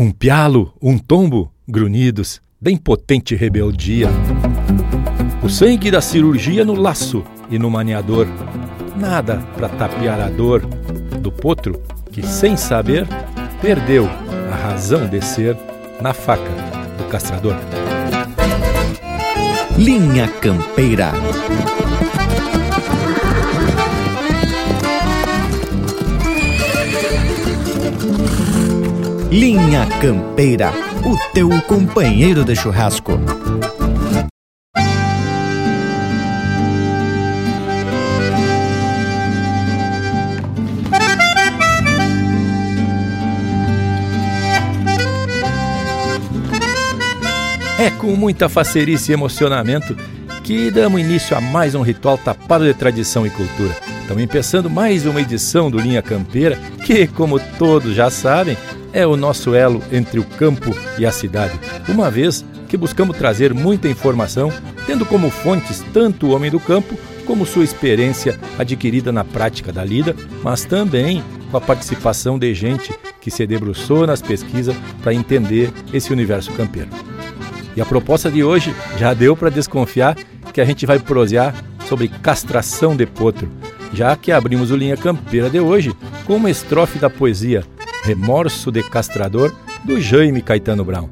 Um pialo, um tombo, grunhidos, bem potente rebeldia. O sangue da cirurgia no laço e no maniador. Nada para tapear a dor do potro que, sem saber, perdeu a razão de ser na faca do castrador. Linha Campeira. Linha Campeira, o teu companheiro de churrasco. É com muita facerice e emocionamento que damos início a mais um ritual tapado de tradição e cultura. Estamos empeçando mais uma edição do Linha Campeira, que, como todos já sabem, é o nosso elo entre o campo e a cidade, uma vez que buscamos trazer muita informação, tendo como fontes tanto o homem do campo como sua experiência adquirida na prática da lida, mas também com a participação de gente que se debruçou nas pesquisas para entender esse universo campeiro. E a proposta de hoje já deu para desconfiar que a gente vai prosear sobre castração de potro, já que abrimos o Linha Campeira de hoje com uma estrofe da poesia Remorso de Castrador, do Jaime Caetano Brown.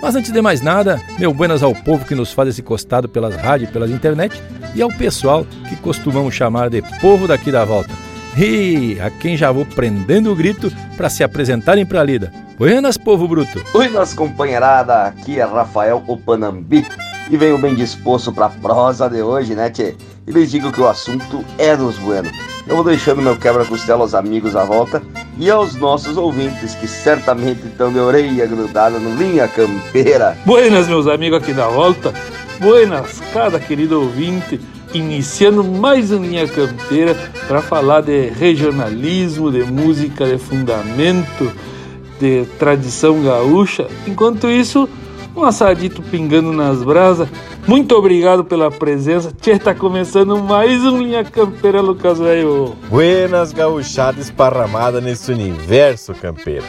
Mas antes de mais nada, meu buenas ao povo que nos faz esse costado pelas rádios e pelas internet e ao pessoal que costumamos chamar de povo daqui da volta. E a quem já vou prendendo o grito para se apresentarem para a lida. Buenas, povo bruto! Nossa companheirada, aqui é Rafael Opanambi e venho bem disposto para a prosa de hoje, né, tchê? E lhes digo que o assunto é dos buenos. Eu vou deixando meu quebra-costela aos amigos à volta e aos nossos ouvintes que certamente estão de orelha grudada no Linha Campeira. Buenas, meus amigos aqui da volta. Buenas, cada querido ouvinte iniciando mais uma linha campeira para falar de regionalismo, de música de fundamento, de tradição gaúcha. Enquanto isso, um assadito pingando nas brasas. Muito obrigado pela presença. Tchê, tá começando mais um Linha Campeira, Lucas Velho. Buenas gauchadas esparramada nesse universo campeiro.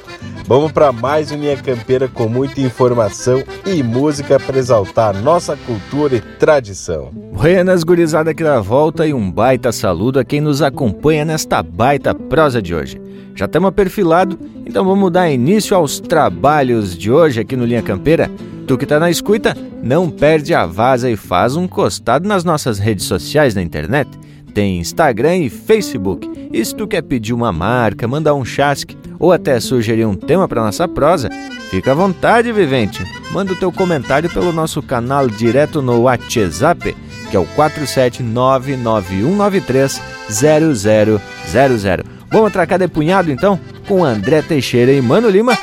Vamos para mais um Linha Campeira com muita informação e música para exaltar nossa cultura e tradição. Buenas gurizada aqui da volta e um baita saludo a quem nos acompanha nesta baita prosa de hoje. Já estamos perfilado, então vamos dar início aos trabalhos de hoje aqui no Linha Campeira. Tu que tá na escuta, não perde a vaza e faz um costado nas nossas redes sociais na internet. Tem Instagram e Facebook. E se tu quer pedir uma marca, mandar um chasque ou até sugerir um tema para nossa prosa, fica à vontade, vivente. Manda o teu comentário pelo nosso canal direto no WhatsApp, que é o 47991930000. Vamos atracar de punhado então com André Teixeira e Mano Lima,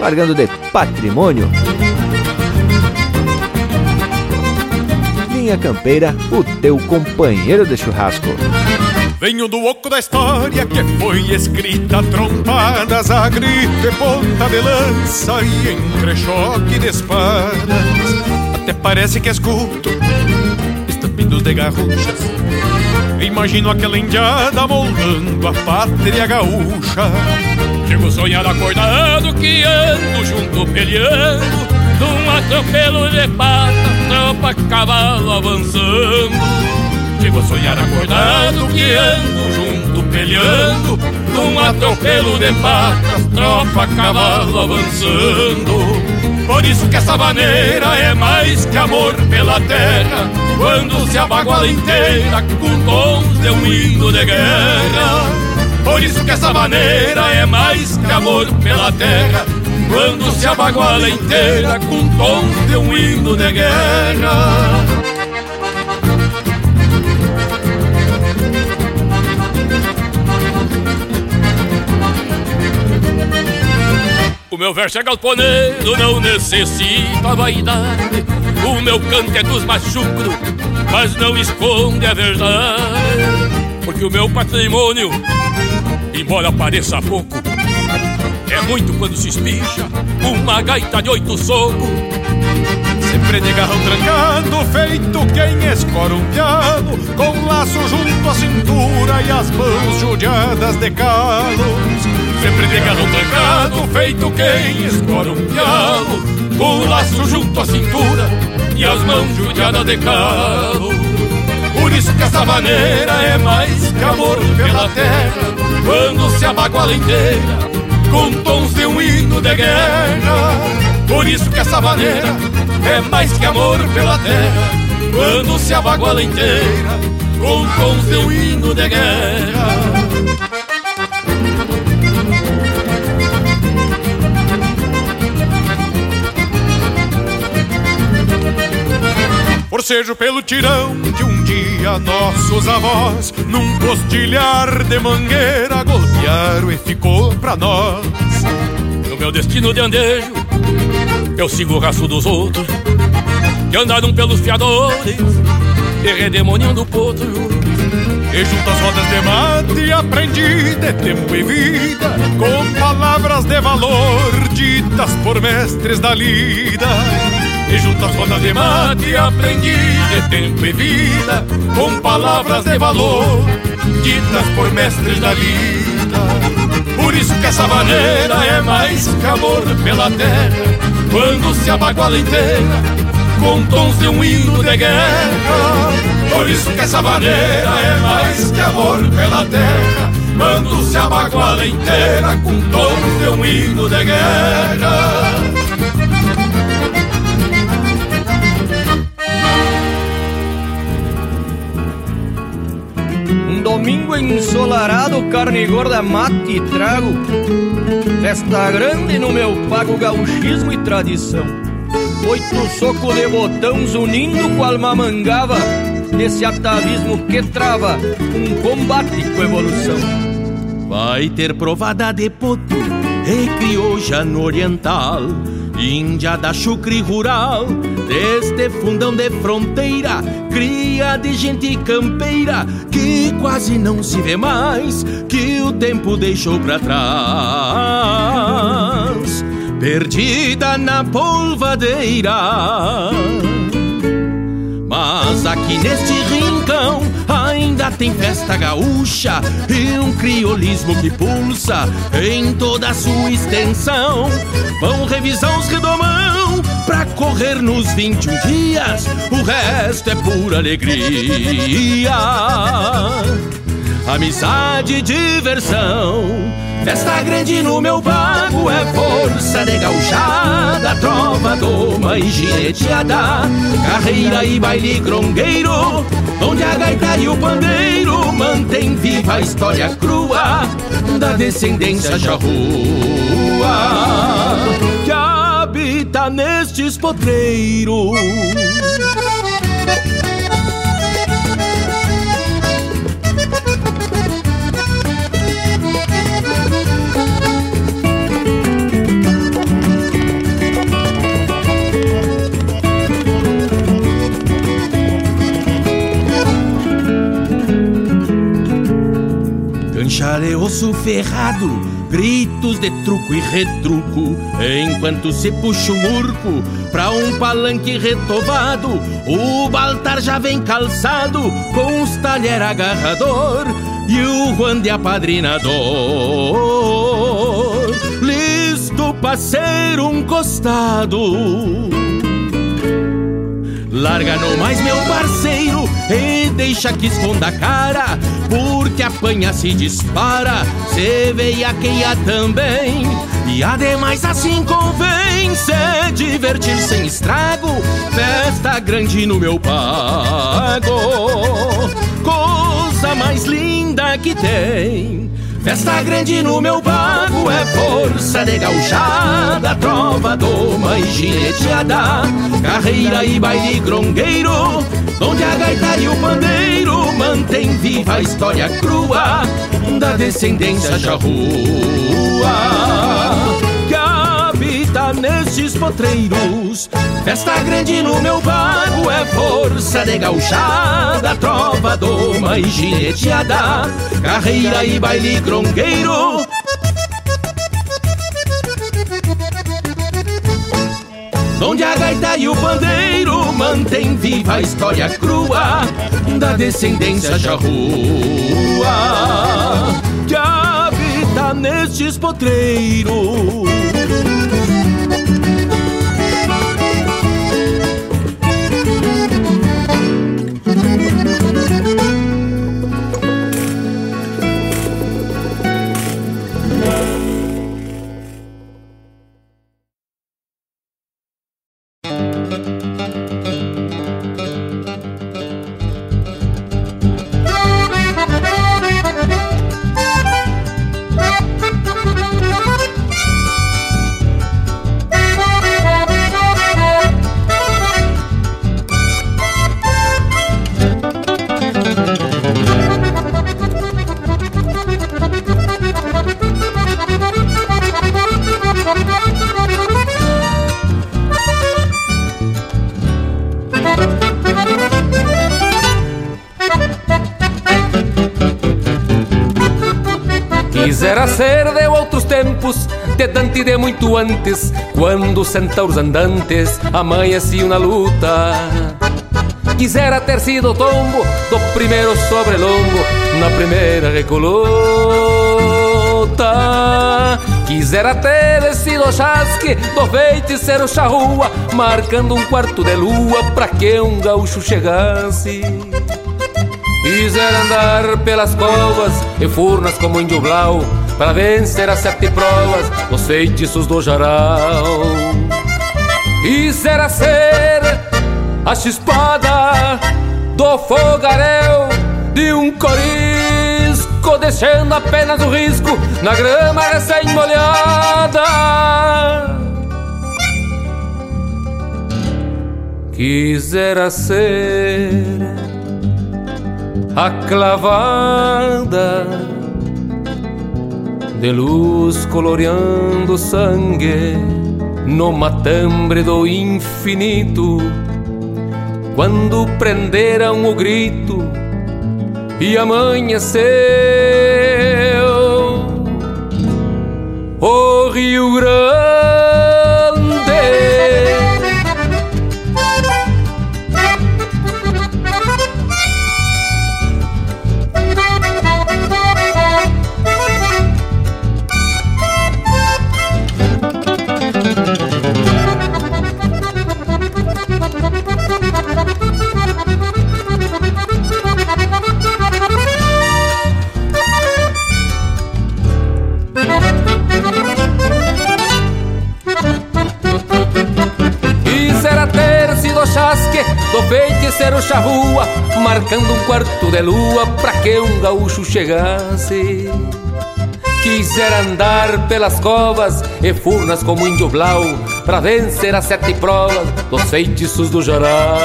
largando de patrimônio. Linha Campeira, o teu companheiro de churrasco. Venho do oco da história que foi escrita trompadas a grito e ponta de lança e entre choque de espadas. Até parece que escuto estampidos de garruchas. Imagino aquela indiada moldando a pátria gaúcha. Chego sonhar acordado que ando junto peleando num atropelo de pata, tropa, cavalo avançando. Chego sonhar acordado que ando junto peleando num atropelo de patas, tropa, cavalo avançando. Por isso que essa maneira é mais que amor pela terra, quando se abaguala inteira com tons de um hino de guerra. Por isso que essa maneira é mais que amor pela terra, quando se abaguala inteira com tons de um hino de guerra. O meu verso é galponeiro, não necessita vaidade. O meu canto é dos mais chucros, mas não esconde a verdade. Porque o meu patrimônio, embora pareça pouco, é muito quando se espicha uma gaita de oito socos. Sempre de garrão trancado, feito quem escora um piano, com laço junto à cintura e as mãos judiadas de calos. Sempre de garrão trancado, feito quem escora um pialo Com laço junto à cintura e as mãos judiadas de calo Por isso que essa maneira é mais que amor pela terra Quando se abaguala inteira com tons de um hino de guerra. Por isso que essa maneira é mais que amor pela terra. Quando se abaguala inteira com tons de um hino de guerra Forcejo pelo tirão de um dia nossos avós Num postilhar de mangueira golpearam e ficou pra nós. No meu destino de andejo Eu sigo o rastro dos outros Que andaram pelos fiadores E redemoniando potro. E junto às rodas de mate aprendi de tempo e vida Com palavras de valor ditas por mestres da lida e junto às rodas de mate aprendi de tempo e vida Com palavras de valor Ditas por mestres da vida. Por isso que essa maneira é mais que amor pela terra Quando se abaguala inteira Com tons de um hino de guerra. Por isso que essa maneira é mais que amor pela terra Quando se abaguala inteira Com tons de um hino de guerra domingo ensolarado, carne gorda, mate e trago. Festa grande no meu pago, gauchismo e tradição. Oito socos de botões unindo com alma mangava. Esse atavismo que trava um combate com evolução. Vai ter provada de potro e crioja no oriental Índia da chucre rural, deste fundão de fronteira, cria de gente campeira que quase não se vê mais, que o tempo deixou pra trás, perdida na polvadeira. Mas aqui neste rincão tem festa gaúcha e um criolismo que pulsa em toda a sua extensão. Vão revisar os redomão pra correr nos 21 dias, o resto é pura alegria. Amizade e diversão Festa grande no meu pago é força de gauchada, trova, doma e gineteada, carreira e baile grongueiro, onde a gaita e o pandeiro mantém viva a história crua da descendência charrua que habita nestes potreiros. Osso ferrado, gritos de truco e retruco, enquanto se puxa um urco pra um palanque retovado, o Baltar já vem calçado com os talher agarrador e o Juan de apadrinador, listo pra ser um costado. Larga no mais meu parceiro e deixa que esconda a cara Porque apanha se dispara, cê veia também E ademais assim convém se divertir sem estrago Festa grande no meu pago Coisa mais linda que tem Festa grande no meu pago é força de gauchada, trova, doma e gineteada, carreira e baile grongueiro, onde a gaita e o pandeiro mantém viva a história crua da descendência charrua que habita nestes potreiros. Festa grande no meu pago é força de gauchada, trova, doma e gineteada, carreira e baile grongueiro. Onde a gaita e o pandeiro mantém viva a história crua da descendência charrua que habita nestes potreiros. De Dante de muito antes, quando os centauros andantes amanheciam na luta. Quisera ter sido tombo do primeiro sobrelongo na primeira recolota. Quisera ter sido chasque do feiticeiro charrua, marcando um quarto de lua pra que um gaúcho chegasse. Quisera andar pelas covas e furnas como índio blau para vencer as sete provas dos feitiços do jaral. Quisera ser a chispada do fogaréu de um corisco, deixando apenas o risco na grama recém-molhada. Quisera ser a clavada de luz coloreando sangue no matambre do infinito. Quando prenderam o grito e amanheceu o Rio Grande. Do feiticeiro charrua, marcando um quarto de lua pra que um gaúcho chegasse. Quisera andar pelas covas e furnas como índio blau, pra vencer as sete provas dos feitiços do geral.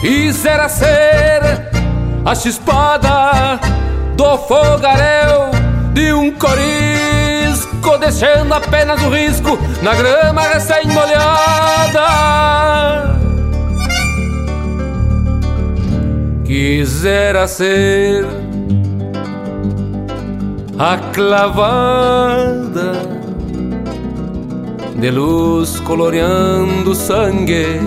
Quisera ser a chispada do fogaréu de um corisco, deixando apenas o risco na grama recém-molhada. Quisera ser a clavada de luz coloreando sangue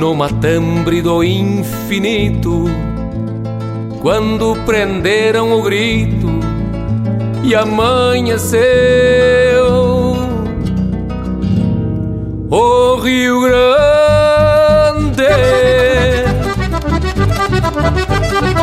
no matambre do infinito. Quando prenderam o grito e amanheceu o Rio Grande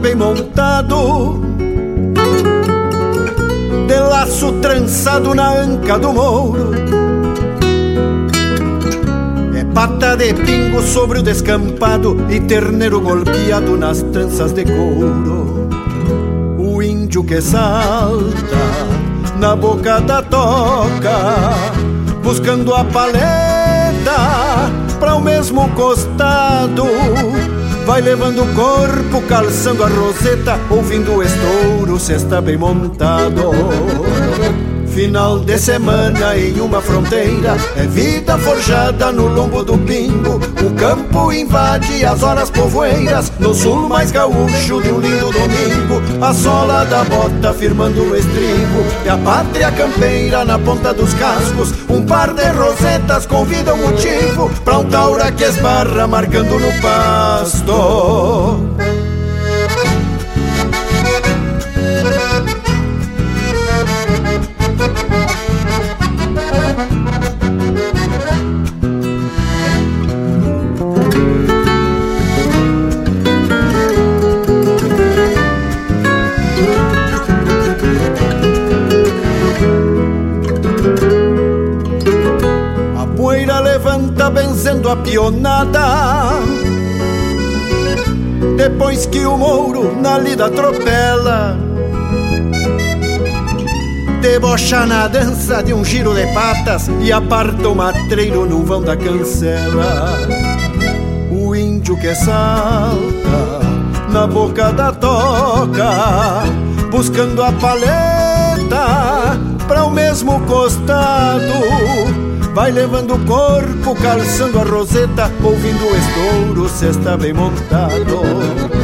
Bem montado. De laço trançado na anca do mouro É pata de pingo sobre o descampado E terneiro golpeado nas tranças de couro. Índio que salta na boca da toca, buscando a paleta para o mesmo costado. Vai levando o corpo, calçando a roseta, ouvindo o estouro, se está bem montado. Final de semana em uma fronteira. É vida forjada no lombo do pingo O campo invade as horas povoeiras. No sul mais gaúcho de um lindo domingo. A sola da bota firmando o estribo. E a pátria campeira na ponta dos cascos. Um par de rosetas convida o motivo Pra um taura que esbarra marcando no pasto pionada. Depois que o mouro na lida atropela, debocha na dança de um giro de patas e aparta o matreiro num vão da cancela. O índio que salta na boca da toca, buscando a paleta para o mesmo costado Vai levando o corpo, calçando a roseta, ouvindo o estouro, se está bem montado.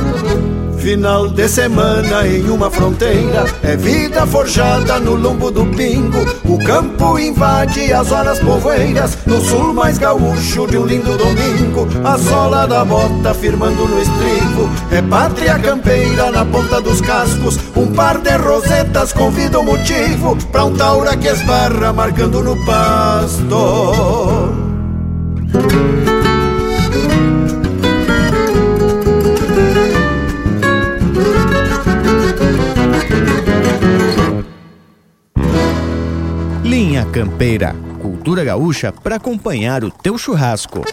Final de semana em uma fronteira. É vida forjada no lombo do pingo. O campo invade as horas povoeiras. No sul mais gaúcho de um lindo domingo. A sola da bota firmando no estribo. É pátria campeira na ponta dos cascos. Um par de rosetas convida o motivo. Pra um taura que esbarra marcando no pasto Campeira, cultura gaúcha para acompanhar o teu churrasco.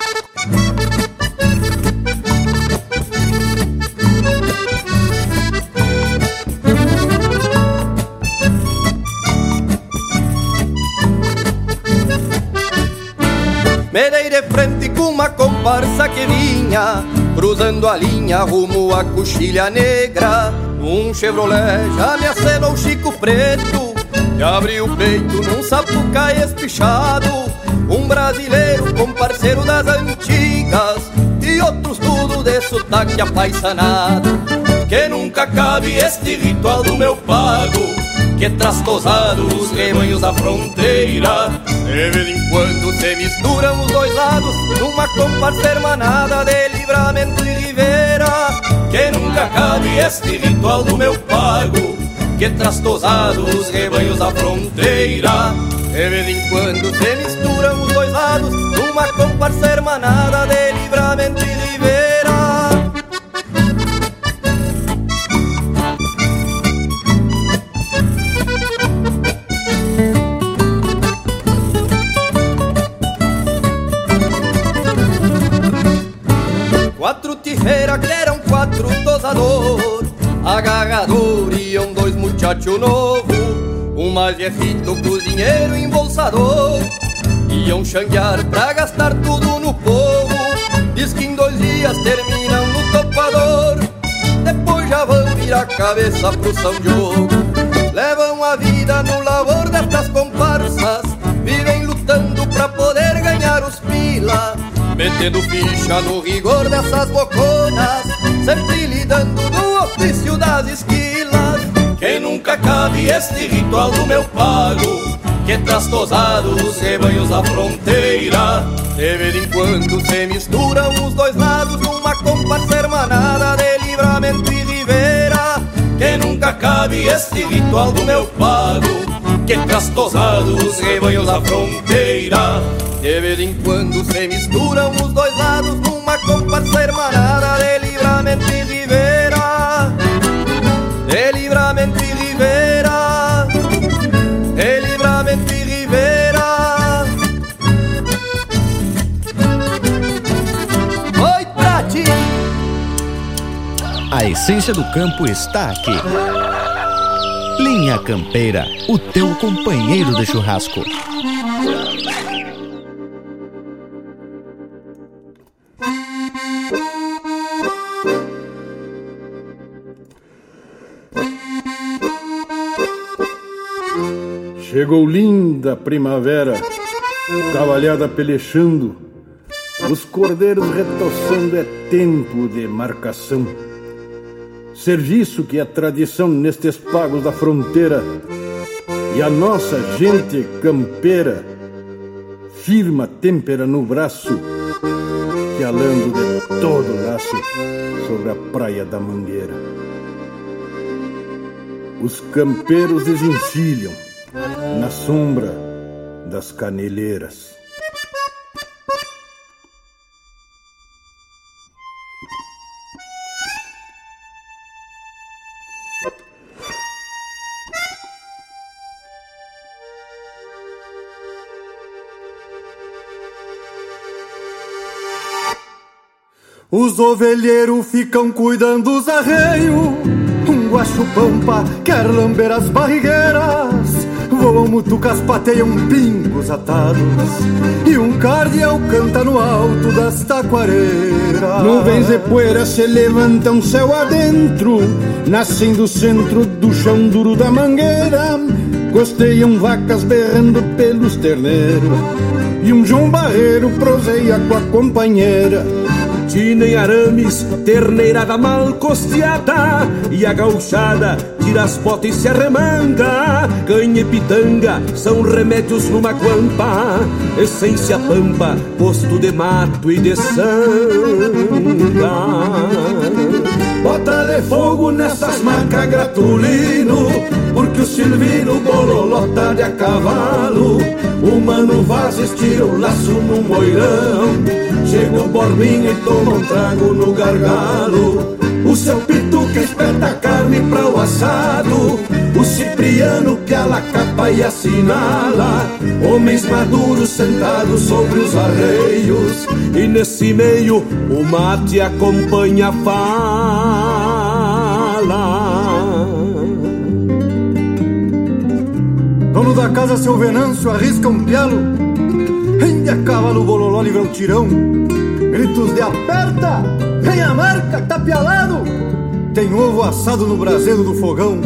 Me dei de frente com uma comparsa que vinha Cruzando a linha rumo à coxilha negra Um Chevrolet já me acenou Chico Preto E abriu o peito num sapucai espichado Um brasileiro com parceiro das antigas E outros tudo de sotaque apaixonado. Que nunca cabe este ritual do meu pago que trastosado os rebanhos da fronteira. De vez em quando se misturam os dois lados Numa comparsa hermanada de livramento e rivera Que nunca cabe este ritual do meu pago Que trastosado os rebanhos da fronteira. De vez em quando se misturam os dois lados Numa comparsa hermanada de livramento e rivera Quatro tijeira que eram quatro tosador Agarrador muchacho novo Um mais viejito cozinheiro embolsador. Iam xanguear pra gastar tudo no povo. Diz que em dois dias terminam no topador. Depois já vão virar cabeça pro São Diogo. Levam a vida no labor destas comparsas. Vivem lutando pra poder ganhar os pila. Metendo ficha no rigor dessas boconas. Sempre lidando no ofício das esquilas Quem nunca cabe este ritual do meu pago Que trastosado os rebanhos da fronteira. De vez em quando se misturam os dois lados Numa comparsa hermanada de livramento e rivera Que nunca cabe este ritual do meu pago Que trastosado os rebanhos da fronteira. De vez em quando se misturam os dois lados numa comparsa hermanada de livramento e rivera. A essência do campo está aqui. Linha Campeira, o teu companheiro de churrasco. Chegou linda primavera, cavalhada pelechando, os cordeiros retoçando, é tempo de marcação. Serviço que é tradição nestes pagos da fronteira, e a nossa gente campeira firma têmpera no braço, que alando de todo laço sobre a praia da Mangueira. Os campeiros desencilham na sombra das caneleiras. Os ovelheiros ficam cuidando dos arreios. Um guacho pampa quer lamber as barrigueiras. Voam mutucas, pateiam pingos atados. E um cardeal canta no alto das taquareiras Nuvens de poeira se levantam céu adentro Nascem do centro do chão duro da mangueira. Costeiam vacas berrando pelos terneiros. E um João Barreiro proseia com a companheira Tina em arames, terneirada mal costeada E a gauchada tira as botas e se arremanga. Canha e pitanga são remédios numa guampa Essência pampa, posto de mato e de sanga Bota de fogo nessas marcas gratulino Porque o Silvino bololota de a cavalo. O Mano Vaz estira o laço num moirão Chega o Borbinha e toma um trago no gargalo. O seu que espeta carne pra o assado. O Cipriano que a capa e assinala. Homens maduros sentados sobre os arreios. E nesse meio o mate acompanha a fala Dono da casa, seu Venâncio, arrisca um pialo. Rende a cavalo, bololó, livra um tirão. Gritos de aperta, vem a marca, tapialado Tem ovo assado no braseiro do fogão.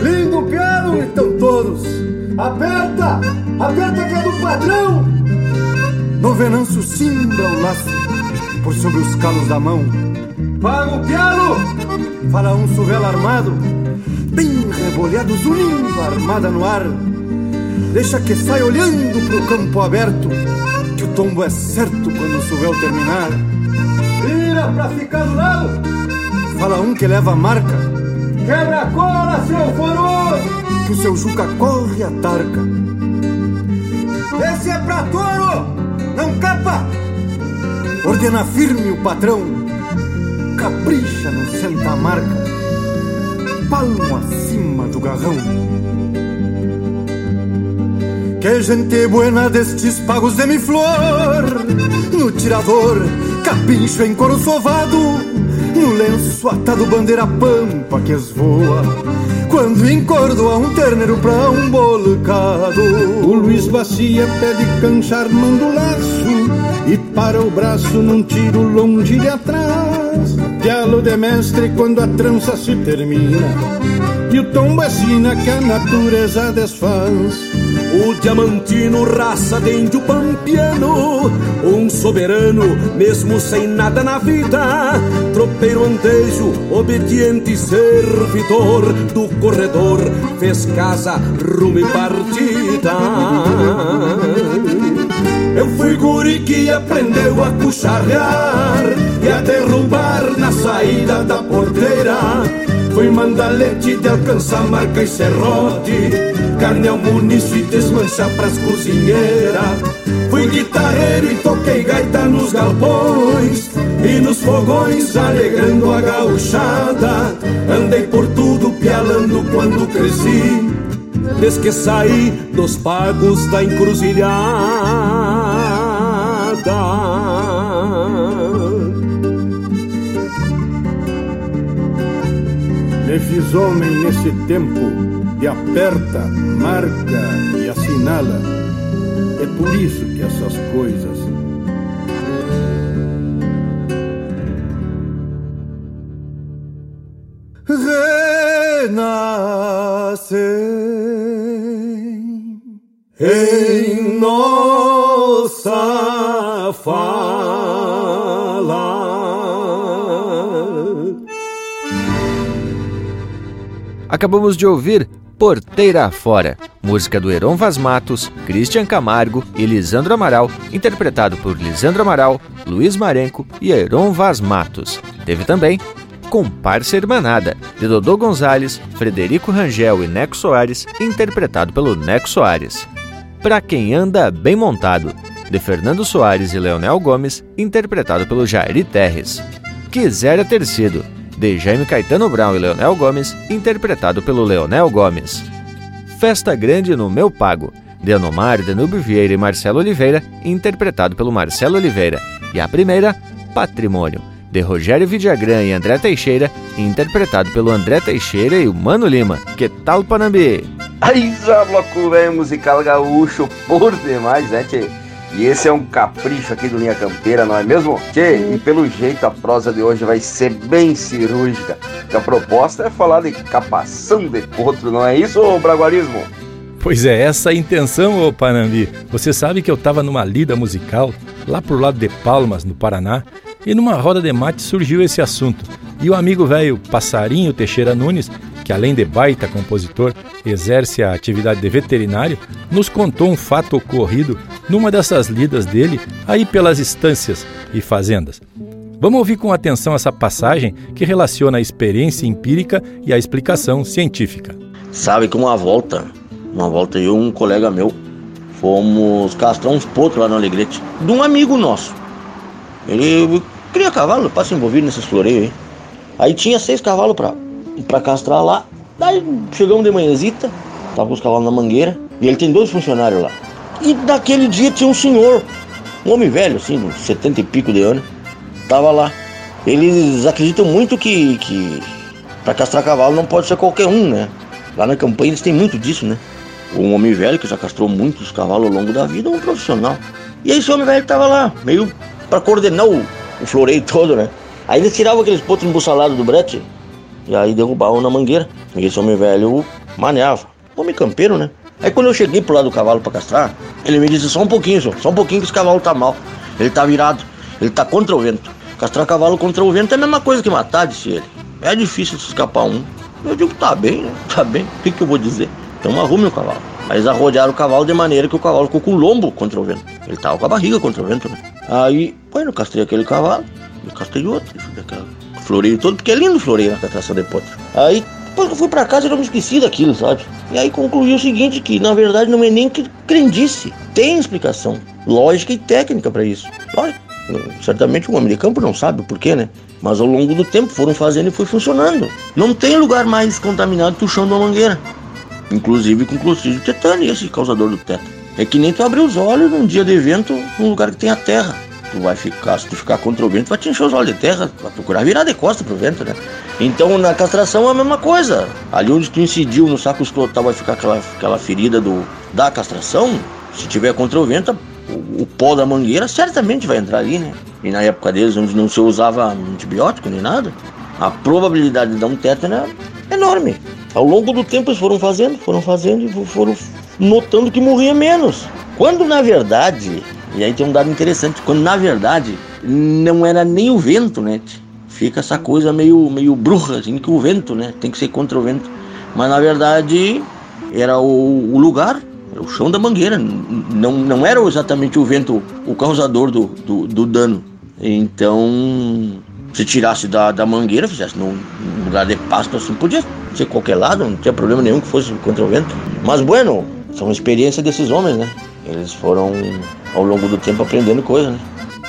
Lindo piano, então todos Aperta, aperta que é do padrão. No venâncio cimbra o laço Por sobre os calos da mão. Paga o piano, fala um suvelo armado Bem rebolhado, zunindo, armada no ar Deixa que sai olhando pro campo aberto, que o tombo é certo quando o suvel terminar. Vira pra ficar do lado, fala um que leva a marca. Quebra a cola, seu foroso, que o seu Juca corre a tarca. Esse é pra touro, não capa. Ordena firme o patrão, capricha no senta-marca, palmo acima do garrão. Que gente buena destes pagos de mi flor. No tirador, capincho em couro sovado No lenço atado bandeira pampa que esvoa. Quando encordoa um terneiro pra um bolcado. O Luiz Bacia pede canchar, manda o laço. E para o braço num tiro longe de atrás Dialo de mestre quando a trança se termina. E o tombo assina que a natureza desfaz. O diamantino, raça de índio pampiano Um soberano, mesmo sem nada na vida Tropeiro andejo, obediente servidor Do corredor, fez casa, rumo e partida Eu fui guri que aprendeu a cucharrear E a derrubar na saída da porteira. Fui mandalete de alcançar marca e serrote Carne ao muniço e desmanchar pras cozinheiras. Fui guitarreiro e toquei gaita nos galpões E nos fogões alegrando a gauchada. Andei por tudo pialando quando cresci Desde que saí dos pagos da encruzilhada Me fiz homem nesse tempo e aperta, marca e assinala. É por isso que essas coisas renascem em nossa fala. Acabamos de ouvir Porteira Fora, música do Heron Vaz Matos, Christian Camargo e Lisandro Amaral, interpretado por Lisandro Amaral, Luiz Marenco e Heron Vaz Matos. Teve também Comparsa Hermanada, de Dodô Gonzalez, Frederico Rangel e Neco Soares, interpretado pelo Neco Soares. Pra Quem Anda Bem Montado, de Fernando Soares e Leonel Gomes, interpretado pelo Jairi Terres. Quisera Ter Sido, de Jaime Caetano Brown e Leonel Gomes, interpretado pelo Leonel Gomes. Festa Grande no Meu Pago, de Anomar, Danube Vieira e Marcelo Oliveira, interpretado pelo Marcelo Oliveira. E a primeira, Patrimônio, de Rogério Vidagrã e André Teixeira, interpretado pelo André Teixeira e o Mano Lima. Que tal, Panambi? Aí já velho musical gaúcho por demais, né, tchê? E esse é um capricho aqui do Linha Campeira, não é mesmo? Tchê, e pelo jeito a prosa de hoje vai ser bem cirúrgica. Que a proposta é falar de capação de potro, não é isso, Braguarismo? Pois é, essa é a intenção, ô Panambi. Você sabe que eu estava numa lida musical lá pro lado de Palmas, no Paraná, e numa roda de mate surgiu esse assunto. E o amigo velho Passarinho Teixeira Nunes, que além de baita compositor, exerce a atividade de veterinário, nos contou um fato ocorrido numa dessas lidas dele aí pelas estâncias e fazendas. Vamos ouvir com atenção essa passagem que relaciona a experiência empírica e a explicação científica. Sabe que uma volta, uma volta eu e um colega meu fomos castrar uns potros lá no Alegrete, de um amigo nosso. Ele cria cavalo, passa envolvido nesses floreios aí. Aí tinha seis cavalos pra, pra castrar lá. Daí chegamos de manhãzita, tava com os cavalos na mangueira, e ele tem dois funcionários lá. E daquele dia tinha um senhor, um homem velho, assim, uns 70 e pico de anos, tava lá. Eles acreditam muito que, que para castrar cavalo não pode ser qualquer um, né? Lá na campanha eles têm muito disso, né? Um homem velho que já castrou muitos cavalos ao longo da vida, um profissional. E esse homem velho tava lá, meio para coordenar o, o floreio todo, né? Aí eles tiravam aqueles potros embuçalados do brete e aí derrubavam na mangueira. E esse homem velho maneava. Homem campeiro, né? Aí quando eu cheguei pro lado do cavalo para castrar, ele me disse só um pouquinho, só, só um pouquinho que esse cavalo tá mal. Ele tá virado, ele tá contra o vento. Castrar cavalo contra o vento é a mesma coisa que matar, disse ele. É difícil se escapar um. Eu digo, tá bem, né? Tá bem. O que, que eu vou dizer? Então arrume o cavalo. Mas arrodearam o cavalo de maneira que o cavalo ficou com o lombo contra o vento. Ele tava com a barriga contra o vento, né? Aí, bueno, castrei aquele cavalo, e castrei outro, floreio todo, porque é lindo floreio na castração de potro. Aí, depois que eu fui pra casa, eu não me esqueci daquilo, sabe? E aí concluí o seguinte, que na verdade não é nem que crendice. Tem explicação lógica e técnica para isso. Lógico, certamente o homem de campo não sabe o porquê, né? Mas ao longo do tempo foram fazendo e foi funcionando. Não tem lugar mais contaminado que o chão de uma mangueira. Inclusive com clostridio tetani, esse causador do teto. É que nem tu abrir os olhos num dia de evento num lugar que tem a terra. Tu vai ficar, se tu ficar contra o vento, vai te encher os olhos de terra, vai procurar virar de costa pro vento, né? Então na castração é a mesma coisa. Ali onde tu incidiu no saco escrotal vai ficar aquela, aquela ferida do, da castração. Se tiver contra o vento, o, o pó da mangueira certamente vai entrar ali, né? E na época deles, onde não se usava antibiótico nem nada, a probabilidade de dar um tétano é enorme. Ao longo do tempo eles foram fazendo, foram fazendo e foram notando que morria menos. Quando na verdade, e aí tem um dado interessante, quando na verdade não era nem o vento, né? Fica essa coisa meio, meio bruxa, assim, que o vento, né? Tem que ser contra o vento. Mas na verdade era o, o lugar, era o chão da mangueira. Não, não era exatamente o vento o causador do, do, do dano. Então, se tirasse da, da mangueira, fizesse num lugar de pasto assim, podia ser qualquer lado, não tinha problema nenhum que fosse contra o vento. Mas bueno, são experiências desses homens, né? Eles foram ao longo do tempo aprendendo coisas, né?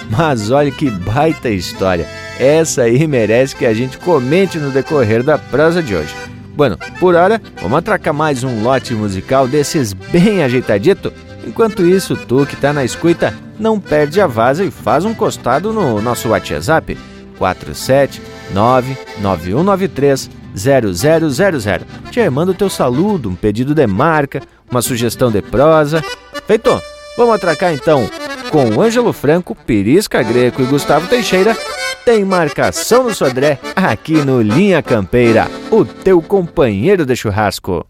Mas olha que baita história. Essa aí merece que a gente comente no decorrer da prosa de hoje. Bueno, por hora, vamos atracar mais um lote musical desses bem ajeitadito. Enquanto isso, tu que tá na escuta, não perde a vaza e faz um costado no nosso WhatsApp 4799193 0000. Tchê, manda o teu saludo, um pedido de marca, uma sugestão de prosa. Feito! Vamos atracar então com Ângelo Franco, Pirisca Greco e Gustavo Teixeira. Tem marcação no Sodré aqui no Linha Campeira, o teu companheiro de churrasco.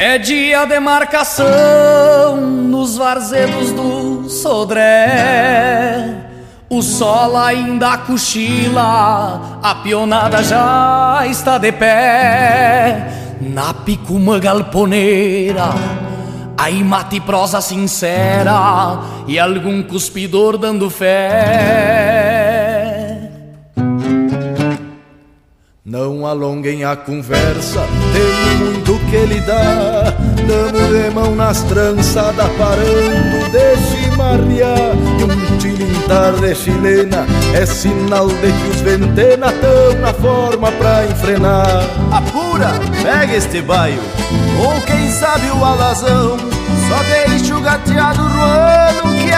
É dia de marcação nos varzedos do Sodré. O sol ainda cochila, a pionada já está de pé. Na picuma galponeira, aí mate prosa sincera e algum cuspidor dando fé. Não alonguem a conversa, tenho muito que lhe dar. Damos de mão nas trançadas, parando de chimarrear. E um tilintar de chilena é sinal de que os ventena tão na forma pra enfrenar. Apura, pega este baio, ou quem sabe o alazão. Só deixa o gateado roando, que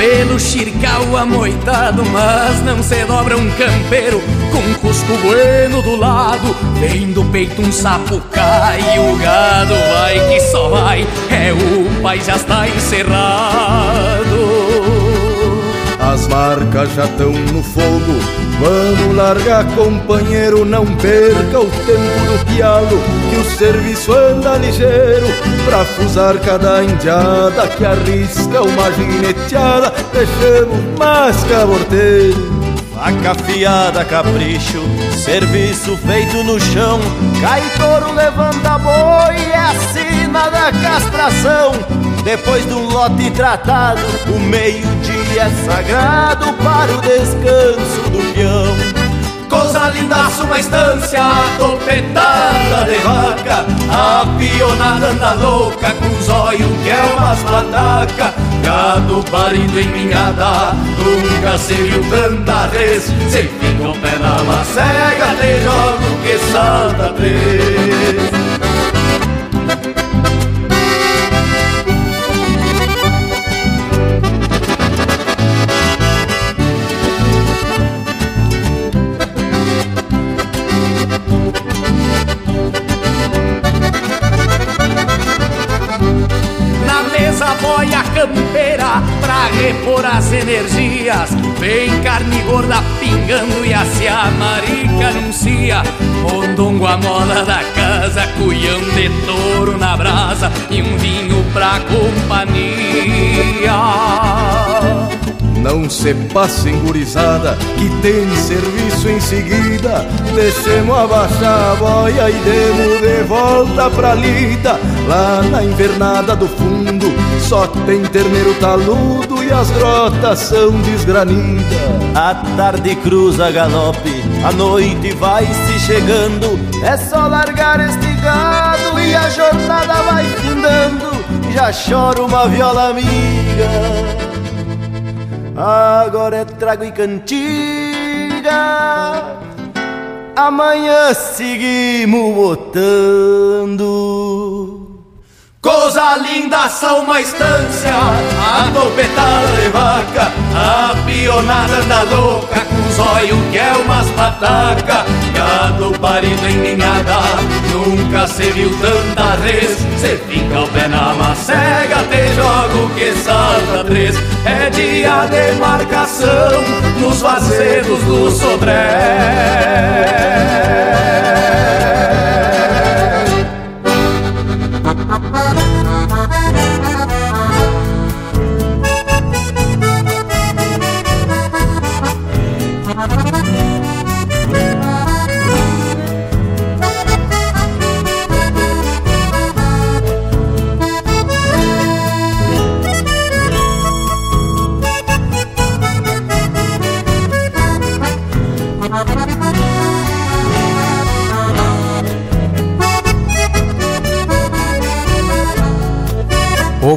Pelo xircal amoitado Mas não se dobra um campeiro Com cusco bueno do lado. Vem do peito um sapo cai O gado vai que só vai É o pai já está encerrado as marcas já estão no fogo. Vamos largar, companheiro, não perca o tempo do pialo, que o serviço anda ligeiro pra fusar cada indiada que arrisca uma gineteada. Deixamos mais caborteiro. Faca afiada, capricho, serviço feito no chão. Cai touro, levanta boi, é a da castração. Depois de um lote tratado, o meio-dia é sagrado para o descanso do peão. Coisa linda, uma estância, topetada de vaca A pionada anda louca, com olhos que é umas pataca Gado parido em minhada, nunca se viu tanta vez. Se fica o pé na macega, te jogo que salta três repor as energias. Vem carne gorda pingando e a a marica anuncia. Mondongo a moda da casa, cuião de touro na brasa e um vinho pra companhia. Não se passem gurizada, que tem serviço em seguida. Deixemos abaixar a boia e demos de volta pra lida. Lá na invernada do fundo, só tem terneiro taludo e as grotas são desgranidas. A tarde cruza galope, a noite vai se chegando. É só largar este gado e a jornada vai findando. Já chora uma viola amiga. Agora é trago e cantiga Amanhã seguimos botando Coisa linda, só uma estância A topetada de vaca A pionada anda louca Com olhos que é umas pataca Gado parido em ninhada Nunca se viu tanta res Cê fica o pé na macega Te jogo que salta três É dia de marcação Nos vazedos do Sodré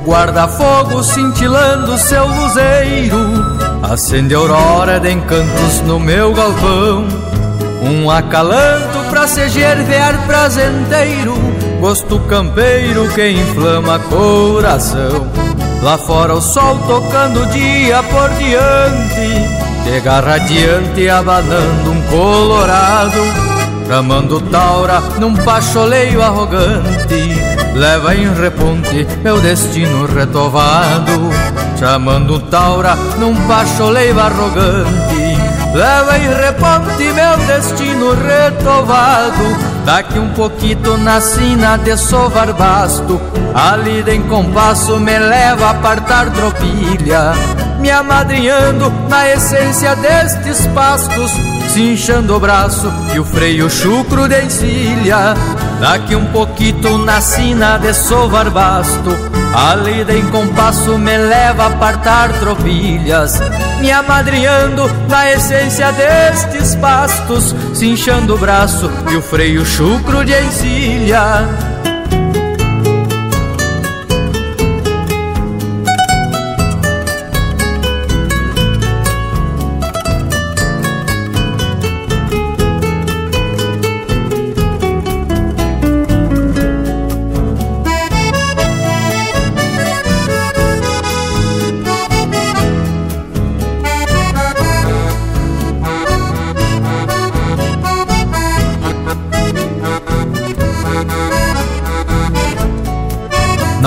guarda-fogo cintilando seu luzeiro. Acende aurora de encantos no meu galpão. Um acalanto pra se gervear prazenteiro. Gosto campeiro que inflama coração. Lá fora o sol tocando o dia por diante. Chega radiante abanando um colorado. Ramando taura num pacholeio arrogante leva em reponte meu destino retovado, chamando taura num pacholeio arrogante. Leva em reponte meu destino retovado, daqui um pouquito na sina de sovar basto, a lida em compasso me leva a apartar tropilha, me amadrinhando na essência destes pastos, cinchando o braço e o freio chucro de encilha. Daqui um pouquito na sina de sovar basto A lida em compasso me leva a apartar tropilhas Me amadrinhando na essência destes pastos Cinchando o braço e o freio chucro de encilha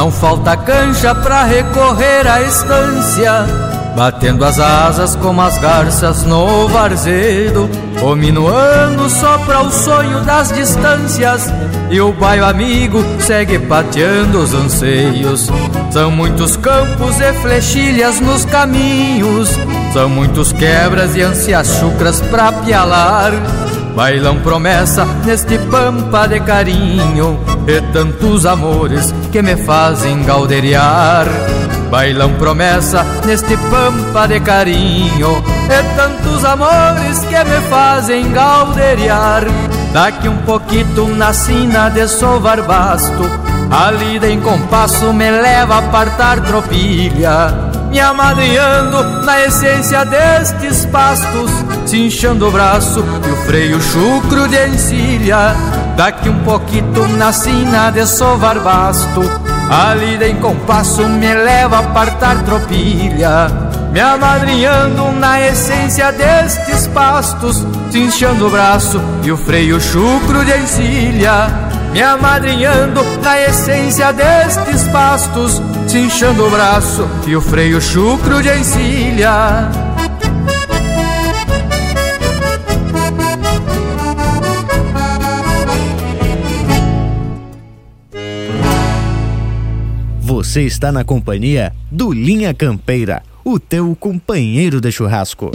Não falta cancha pra recorrer à estância, batendo as asas como as garças no varzedo. O minuano sopra o sonho das distâncias e o baio amigo segue pateando os anseios. São muitos campos e flechilhas nos caminhos, são muitos quebras e ansias chucras pra pialar. Bailão promessa neste pampa de carinho E tantos amores que me fazem galderiar. Bailão promessa neste pampa de carinho E tantos amores que me fazem galderiar. Daqui um pouquito na sina de sovar basto A lida em compasso me leva a apartar tropilha. Me amadrinhando na essência destes pastos, cinchando o braço e o freio chucro de encilha. Daqui um pouquito na sina de sovar basto, a lida em compasso me leva a apartar tropilha. Me amadrinhando na essência destes pastos, cinchando o braço e o freio chucro de encilha me amadrinhando na essência destes pastos, cinchando o braço e o freio chucro de encilha. Você está na companhia do Linha Campeira, o teu companheiro de churrasco.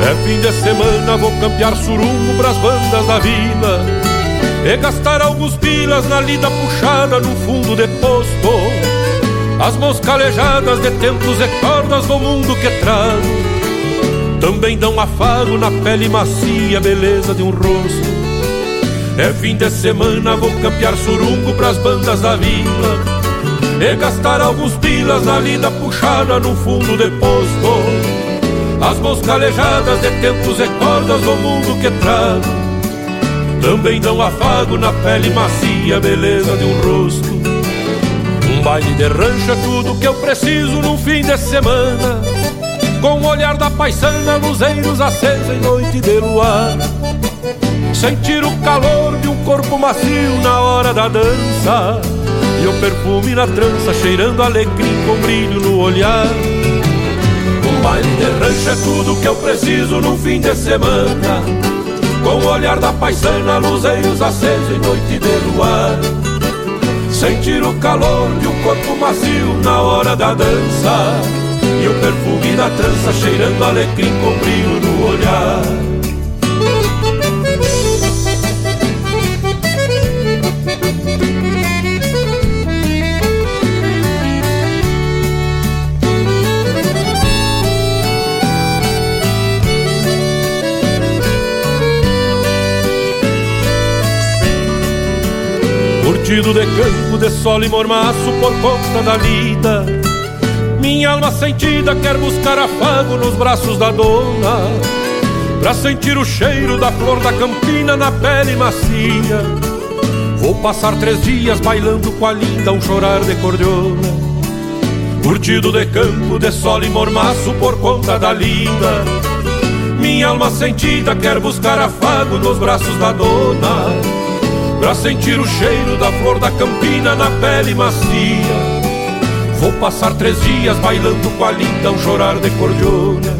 É fim de semana, vou campear surungo pras bandas da vila E gastar alguns pilas na lida puxada no fundo de posto. As moscalejadas de tempos e cordas do mundo que trago Também dão afago na pele macia, beleza de um rosto. É fim de semana, vou campear surungo pras bandas da vila E gastar alguns pilas na lida puxada no fundo de posto. As moscalejadas de tempos e cordas do mundo que trago Também dão afago na pele macia, beleza de um rosto. Um baile de rancho é tudo que eu preciso num fim de semana. Com o olhar da paisana, luzeiros acesos em noite de luar. Sentir o calor de um corpo macio na hora da dança. E o perfume na trança cheirando alecrim com brilho no olhar. Baile de rancho é tudo que eu preciso num fim de semana Com o olhar da paisana, luzeiros acesos em noite de luar. Sentir o calor de um corpo macio na hora da dança. E o perfume da trança cheirando alecrim com brilho no olhar Curtido de campo, de sol e mormaço por conta da lida. Minha alma sentida quer buscar afago nos braços da dona Pra sentir o cheiro da flor da campina na pele macia. Vou passar três dias bailando com a linda um chorar de cordiona Curtido de campo, de sol e mormaço por conta da lida. Minha alma sentida quer buscar afago nos braços da dona Pra sentir o cheiro da flor da campina na pele macia. Vou passar três dias bailando com a linda um chorar de cordiona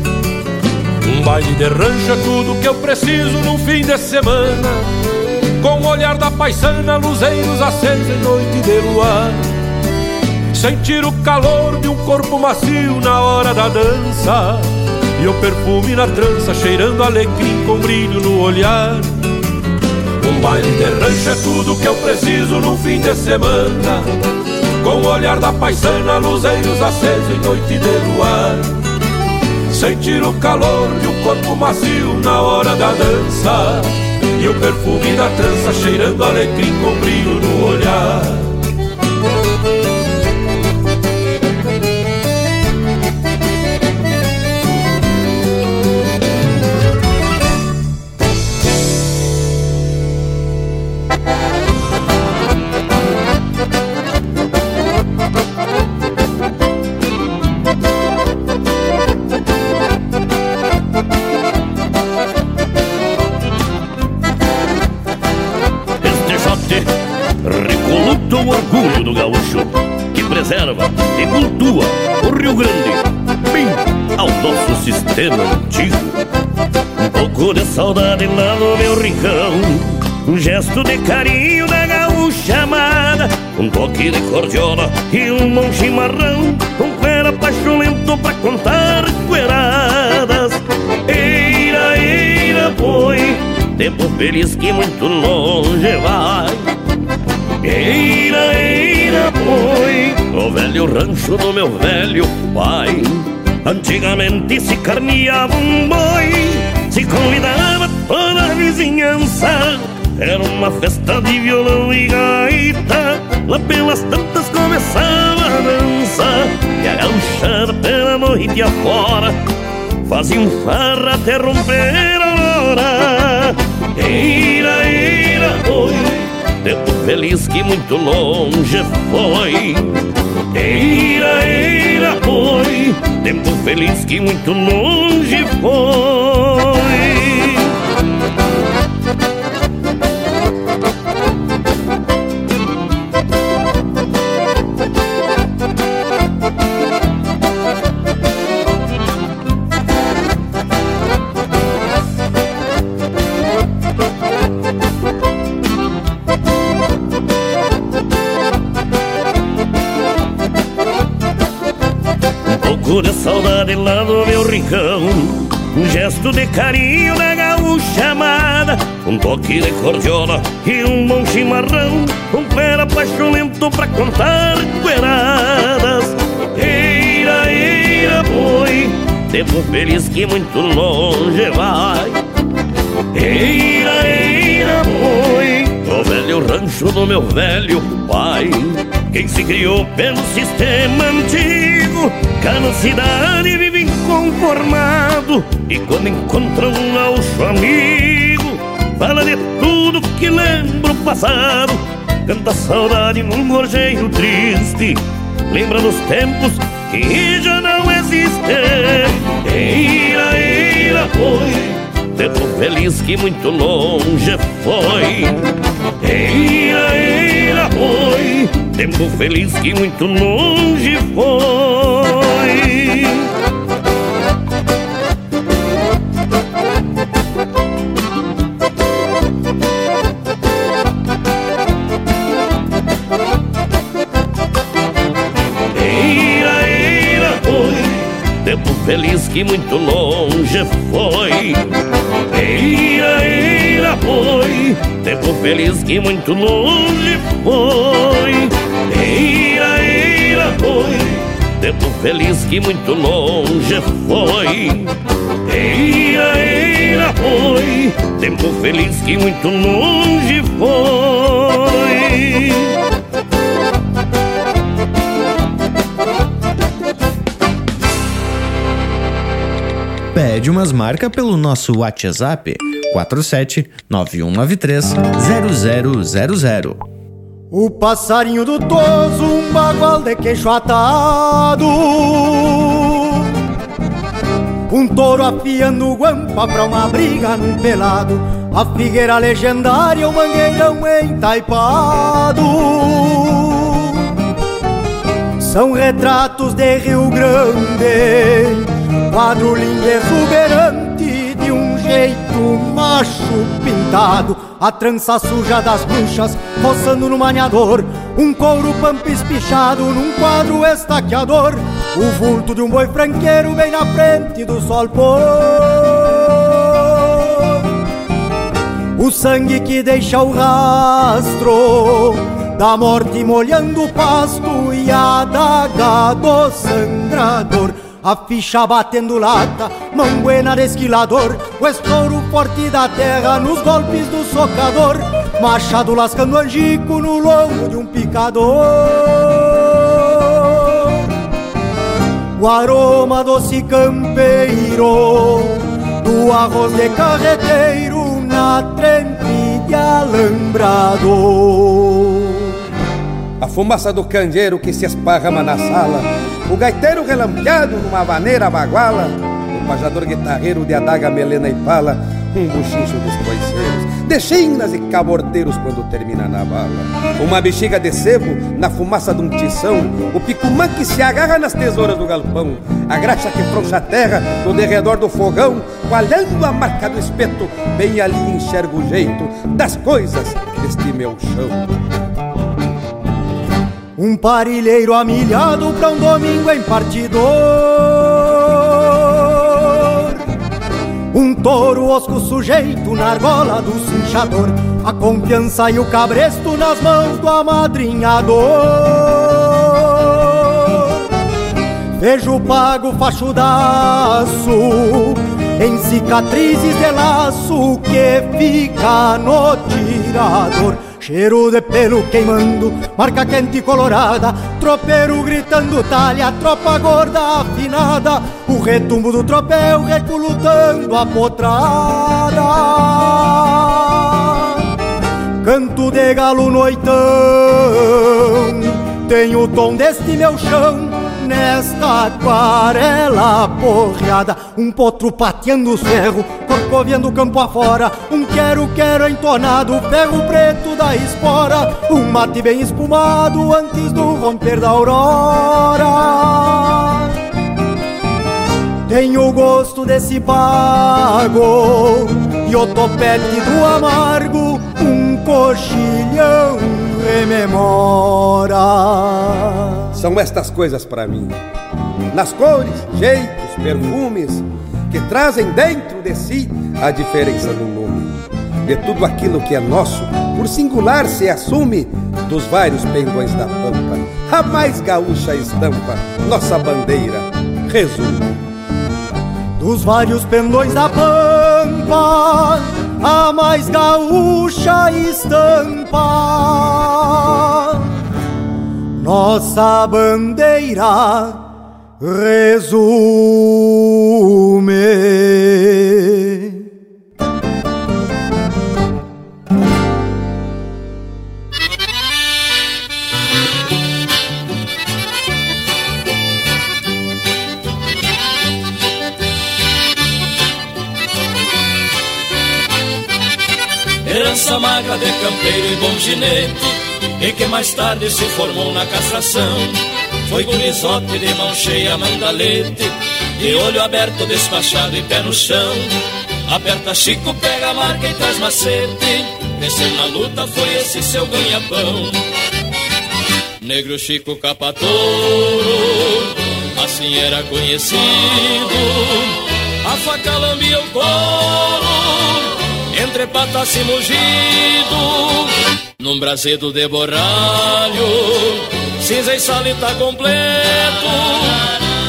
Um baile de rancho é tudo que eu preciso num fim de semana. Com o olhar da paisana, luzeiros acesos em noite de luar. Sentir o calor de um corpo macio na hora da dança. E o perfume na trança cheirando alecrim com brilho no olhar um baile de rancho é tudo que eu preciso num fim de semana. Com o olhar da paisana, luzeiros acesos em noite de luar. Sentir o calor de um corpo macio na hora da dança. E o perfume da trança cheirando alecrim com brilho no olhar sistema antigo. Um pouco de saudade lá no meu rincão, um gesto de carinho da gaúcha amada, um toque de cordiola e um bom chimarrão, um cuera pacholento pra contar cueradas. Eira, eira, foi, tempo feliz que muito longe vai. Eira, eira, foi O velho rancho do meu velho pai Antigamente se carneava um boi Se convidava toda a vizinhança. Era uma festa de violão e gaita Lá pelas tantas começava a dança. E a gauchada pela noite afora Fazia um farra até romper a hora Eira, eira, oi Tempo feliz que muito longe foi Eira, eira, foi. Tempo feliz que muito longe foi de saudade lá no meu rincão. Um gesto de carinho da gaúcha amada Um toque de cordiola e um bom chimarrão Um pera pacholento pra contar cueradas. Eira, eira, boi Tempo feliz que muito longe vai. Eira, eira, boi O velho rancho do meu velho pai Quem se criou pelo sistema antigo. Cá na cidade vive inconformado E quando encontra um gaúcho amigo Fala de tudo que lembra o passado. Canta saudade num gorjeiro triste Lembra dos tempos que já não existem. Eira, eira, foi Tempo feliz que muito longe foi. Eira, eira, foi Tempo feliz que muito longe foi feliz que muito longe foi. Eira, eira, foi. Tempo feliz que muito longe foi. Eira, eira, foi. Tempo feliz que muito longe foi. Eira, eira, foi. Tempo feliz que muito longe foi. Pede umas marcas pelo nosso WhatsApp 47 9193 0000. O passarinho do toso, um bagual de queixo atado. Um touro afiando guampa pra uma briga num pelado. A figueira legendária, o mangueirão entaipado. São retratos de Rio Grande Quadro lindo exuberante de um jeito macho pintado A trança suja das bruxas roçando no maniador. Um couro pampa espichado num quadro estaqueador. O vulto de um boi franqueiro bem na frente do sol pôr. O sangue que deixa o rastro Da morte molhando o pasto E a daga do sangrador a ficha batendo lata, mão buena de esquilador, o estouro forte da terra nos golpes do socador, machado lascando angico no lombo de um picador. O aroma doce campeiro do arroz de carreteiro na trempe de alambrado. A fumaça do candeeiro que se esparrama na sala, o gaiteiro relampeado numa vaneira baguala, o pajador guitarreiro de adaga, melena e pala, um buchincho dos coiceiros, de chinas e cabordeiros quando termina na bala. Uma bexiga de sebo na fumaça de um tição, o picumã que se agarra nas tesouras do galpão, a graxa que frouxa a terra no derredor do fogão, coalhando a marca do espeto, bem ali enxergo o jeito das coisas deste meu chão. Um parilheiro amilhado pra um domingo em partidor. Um touro osco sujeito na argola do cinchador A confiança e o cabresto nas mãos do amadrinhador. Vejo pago fachudaço Em cicatrizes de laço que fica no tirador Cheiro de pelo queimando, marca quente e colorada, tropeiro gritando talha, tropa gorda afinada, o retumbo do tropel reculutando a potrada. Canto de galo noitão, tem o tom deste meu chão, nesta aquarela porreada, um potro pateando o cerro, corcoviando campo afora, um quero-quero entonado, ferro preto da espora, um mate bem espumado antes do romper da aurora. Tenho o gosto desse pago e o topete do amargo, um coxilhão rememora. São estas coisas para mim, nas cores, jeitos, perfumes, que trazem dentro de si a diferença do nome. De tudo aquilo que é nosso, por singular se assume, dos vários pendões da pampa, a mais gaúcha estampa, nossa bandeira, resumo. Dos vários pendões da pampa, a mais gaúcha estampa, nossa bandeira resume. Herança magra de campeiro e bom ginete, e que mais tarde se formou na castração. Foi gurizote de mão cheia, mandalete, de olho aberto, despachado e pé no chão. Aperta Chico, pega a marca e traz macete, desceu na luta, foi esse seu ganha-pão. Negro Chico Capatouro, assim era conhecido. A faca lambia o couro, entre patas e mugido, num brasedo de borralho, cinza e salita completo,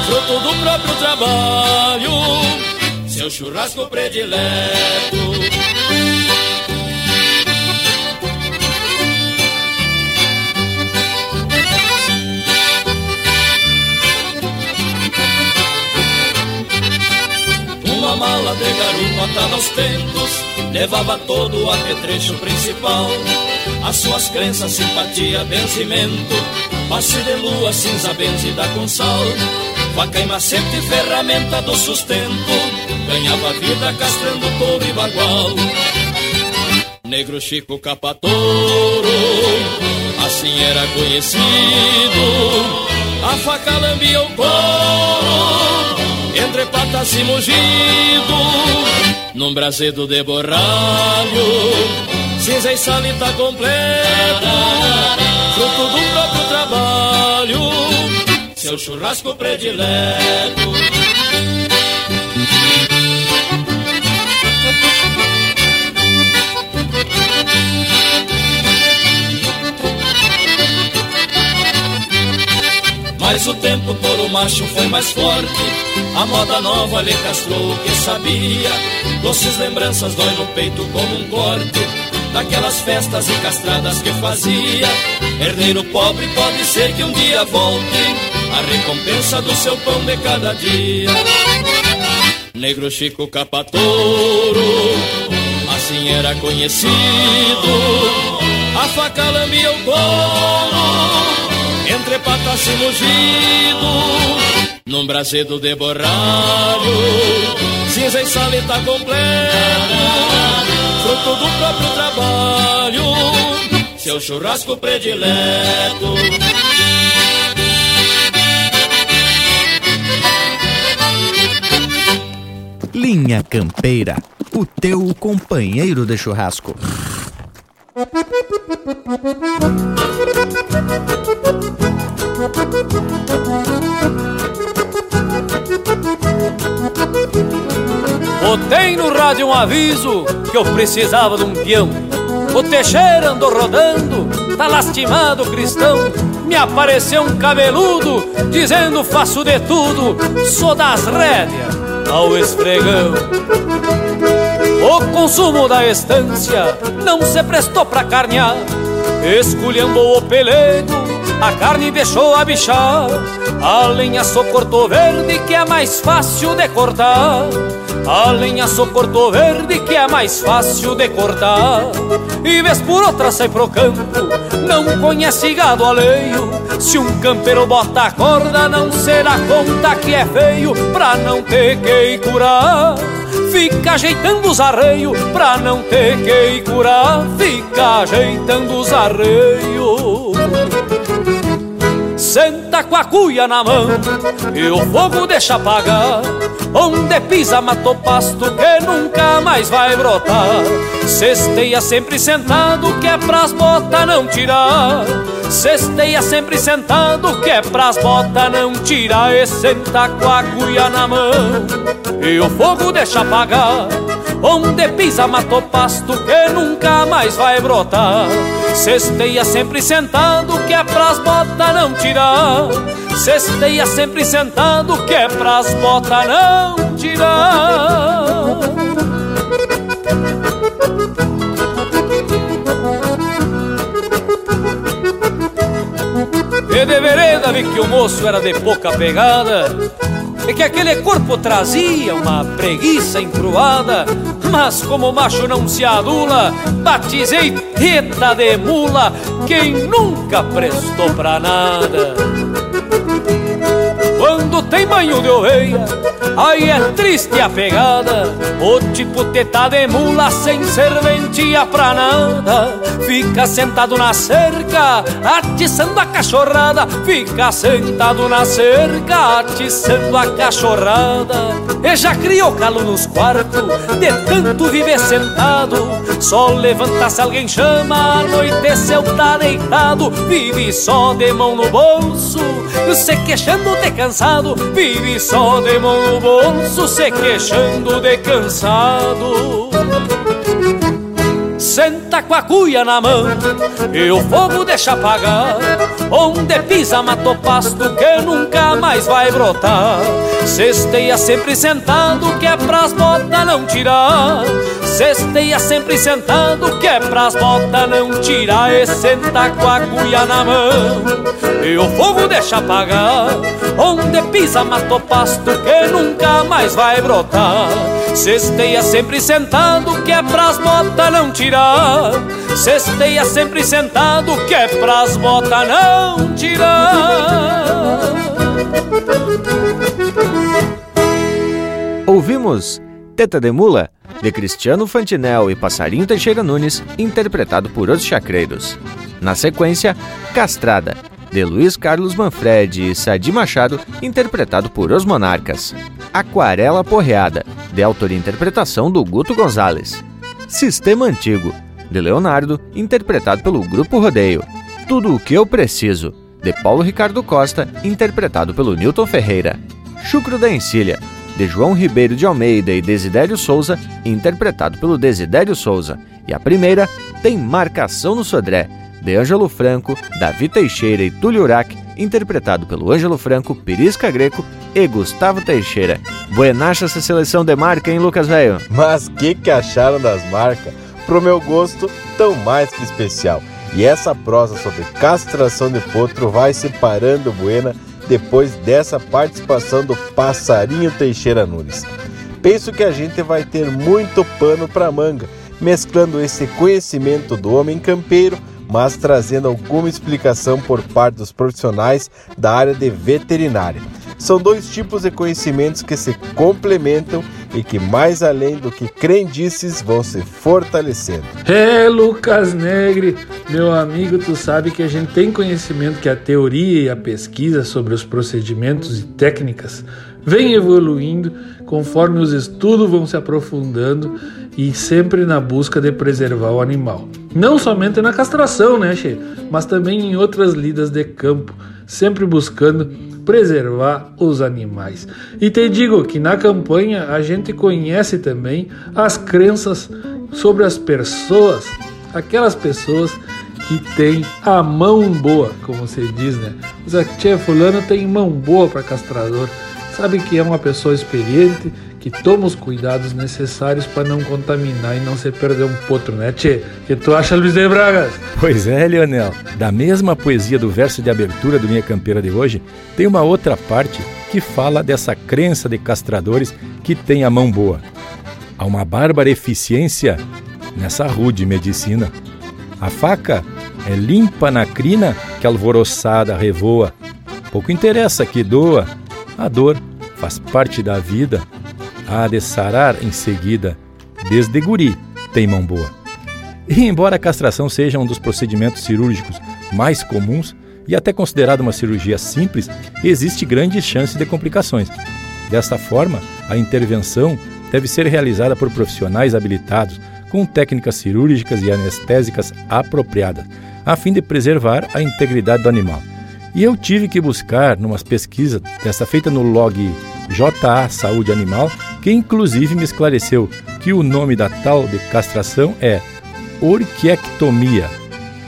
fruto do próprio trabalho, seu churrasco predileto. Uma mala de garupa atada aos tentos Levava todo o apetrecho principal As suas crenças, simpatia, benzimento. Passe de lua, cinza benzida com sal. Faca e macete, ferramenta do sustento. Ganhava vida castrando touro e bagual. Negro Chico Capatouro Assim era conhecido. A faca lambia o couro entre patas e mugido, num brasedo de borralho, cinza e salita completa, fruto do próprio trabalho, seu churrasco predileto. Mas o tempo todo macho foi mais forte. A moda nova lhe castrou o que sabia. Doces lembranças dói no peito como um corte Daquelas festas e castradas que fazia. Herdeiro pobre pode ser que um dia volte A recompensa do seu pão de cada dia. Negro Chico Capatouro Assim era conhecido. A faca lambia o couro entre patas e mugido, num brasedo de borralho, cinza e salita completa, fruto do próprio trabalho, seu churrasco predileto. Linha Campeira, o teu companheiro de churrasco. Botei no rádio um aviso que eu precisava de um peão. O Teixeira andou rodando, tá lastimado cristão. Me apareceu um cabeludo dizendo faço de tudo, sou das rédeas ao esfregão. O consumo da estância não se prestou pra carnear, esculhendo o pelego, a carne deixou a bichar. A lenha só cortou verde que é mais fácil de cortar. A lenha só cortou verde que é mais fácil de cortar. E vez por outra sai pro campo, não conhece gado alheio. Se um campeiro bota a corda, não será conta que é feio pra não ter que curar. Fica ajeitando os arreios pra não ter que curar. Fica ajeitando os arreios. Senta com a cuia na mão e o fogo deixa apagar. Onde pisa matou pasto que nunca mais vai brotar. Cesteia sempre sentado que é pras botas não tirar. Cesteia sempre sentado que é pras botas não tirar. E senta com a cuia na mão e o fogo deixa apagar. Onde pisa matou pasto que nunca mais vai brotar. Cesteia sempre sentado que é pras botas não tirar. Cesteia sempre sentado que é pras botas não tirar. E de vereda vi que o moço era de pouca pegada E que aquele corpo trazia uma preguiça encruada Mas como o macho não se adula Batizei teta de mula Quem nunca prestou pra nada. Quando tem banho de oveia Aí é triste a pegada, o tipo teta de mula sem serventia pra nada. Fica sentado na cerca, atiçando a cachorrada. Fica sentado na cerca, atiçando a cachorrada. E já criou calo nos quartos, de tanto viver sentado. Só levanta se alguém chama, anoiteceu tá deitado. Vive só de mão no bolso, se queixando de cansado. Vive só de mão no bolso bolso se queixando de cansado. Senta com a cuia na mão e o fogo deixa apagar. Onde pisa mato pasto que nunca mais vai brotar. Cesteia sempre sentado que é pras botas não tirar. Cesteia sempre sentado que é pras botas não tirar. E senta com a cuia na mão e o fogo deixa apagar. Onde pisa mato pasto que nunca mais vai brotar. Cesteia sempre sentado que é pras botas não tirar. Cesteia sempre sentado que é pras botas não tirar. Ouvimos Teta de Mula, de Cristiano Fantinel e Passarinho Teixeira Nunes, interpretado por Os Chacreiros. Na sequência, Castrada, de Luiz Carlos Manfredi e Sadi Machado, interpretado por Os Monarcas. Aquarela Porreada, de autoria e interpretação do Guto Gonzalez. Sistema Antigo, de Leonardo, interpretado pelo Grupo Rodeio. Tudo o que eu preciso, de Paulo Ricardo Costa, interpretado pelo Newton Ferreira. Chucro da Encilha, de João Ribeiro de Almeida e Desidério Souza, interpretado pelo Desidério Souza. E a primeira tem Marcação no Sodré, de Ângelo Franco, Davi Teixeira e Túlio Urac, interpretado pelo Ângelo Franco, Pirisca Greco e Gustavo Teixeira. Buenacha essa seleção de marca, hein, Lucas Velho? Mas que que acharam das marcas? Pro meu gosto, tão mais que especial. E essa prosa sobre castração de potro vai se parando buena depois dessa participação do Passarinho Teixeira Nunes. Penso que a gente vai ter muito pano para manga, mesclando esse conhecimento do homem campeiro mas trazendo alguma explicação por parte dos profissionais da área de veterinária. São dois tipos de conhecimentos que se complementam e que, mais além do que crendices, vão se fortalecendo. É, Lucas Negre, meu amigo, tu sabe que a gente tem conhecimento que a teoria e a pesquisa sobre os procedimentos e técnicas vem evoluindo conforme os estudos vão se aprofundando e sempre na busca de preservar o animal. Não somente na castração, né, Che? Mas também em outras lidas de campo, sempre buscando preservar os animais. E te digo que na campanha a gente conhece também as crenças sobre as pessoas, aquelas pessoas que têm a mão boa, como você diz, né? Mas a fulano tem mão boa para castrador. Sabe que é uma pessoa experiente que toma os cuidados necessários para não contaminar e não se perder um potro, né, Tchê? que tu acha, Luiz de Bragas? Pois é, Leonel. Da mesma poesia do verso de abertura do Minha Campeira de hoje, tem uma outra parte que fala dessa crença de castradores que tem a mão boa. Há uma bárbara eficiência nessa rude medicina. A faca é limpa na crina que alvoroçada revoa. Pouco interessa que doa, a dor faz parte da vida há de sarar em seguida, desde guri tem mão boa. E embora a castração seja um dos procedimentos cirúrgicos mais comuns e até considerado uma cirurgia simples, existe grande chance de complicações. Desta forma, a intervenção deve ser realizada por profissionais habilitados com técnicas cirúrgicas e anestésicas apropriadas, a fim de preservar a integridade do animal. E eu tive que buscar, numa pesquisa dessa feita no log JA Saúde Animal, que inclusive me esclareceu que o nome da tal de castração é orquiectomia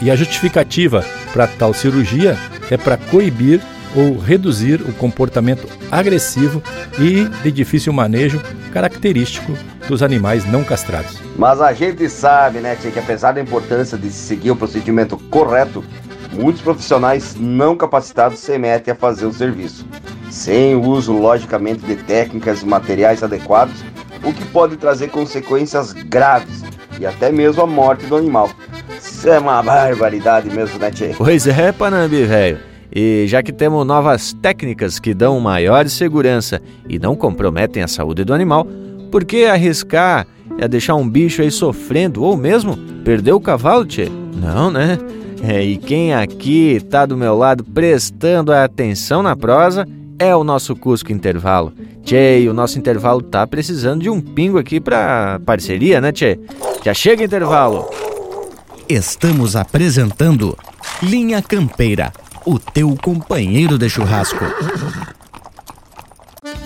e a justificativa para tal cirurgia é para coibir ou reduzir o comportamento agressivo e de difícil manejo característico dos animais não castrados. Mas a gente sabe, né, que apesar da importância de seguir o procedimento correto, muitos profissionais não capacitados se metem a fazer o serviço sem o uso, logicamente, de técnicas e materiais adequados, o que pode trazer consequências graves e até mesmo a morte do animal. Isso é uma barbaridade mesmo, né, Tchê? Pois é, Panambi, velho. E já que temos novas técnicas que dão maior segurança e não comprometem a saúde do animal, por que arriscar é deixar um bicho aí sofrendo ou mesmo perder o cavalo, tchê? Não, né? É, e quem aqui tá do meu lado prestando atenção na prosa é o nosso Cusco Intervalo. Tchê, o nosso intervalo tá precisando de um pingo aqui pra parceria, né, Tchê? Já chega intervalo! Estamos apresentando Linha Campeira, o teu companheiro de churrasco.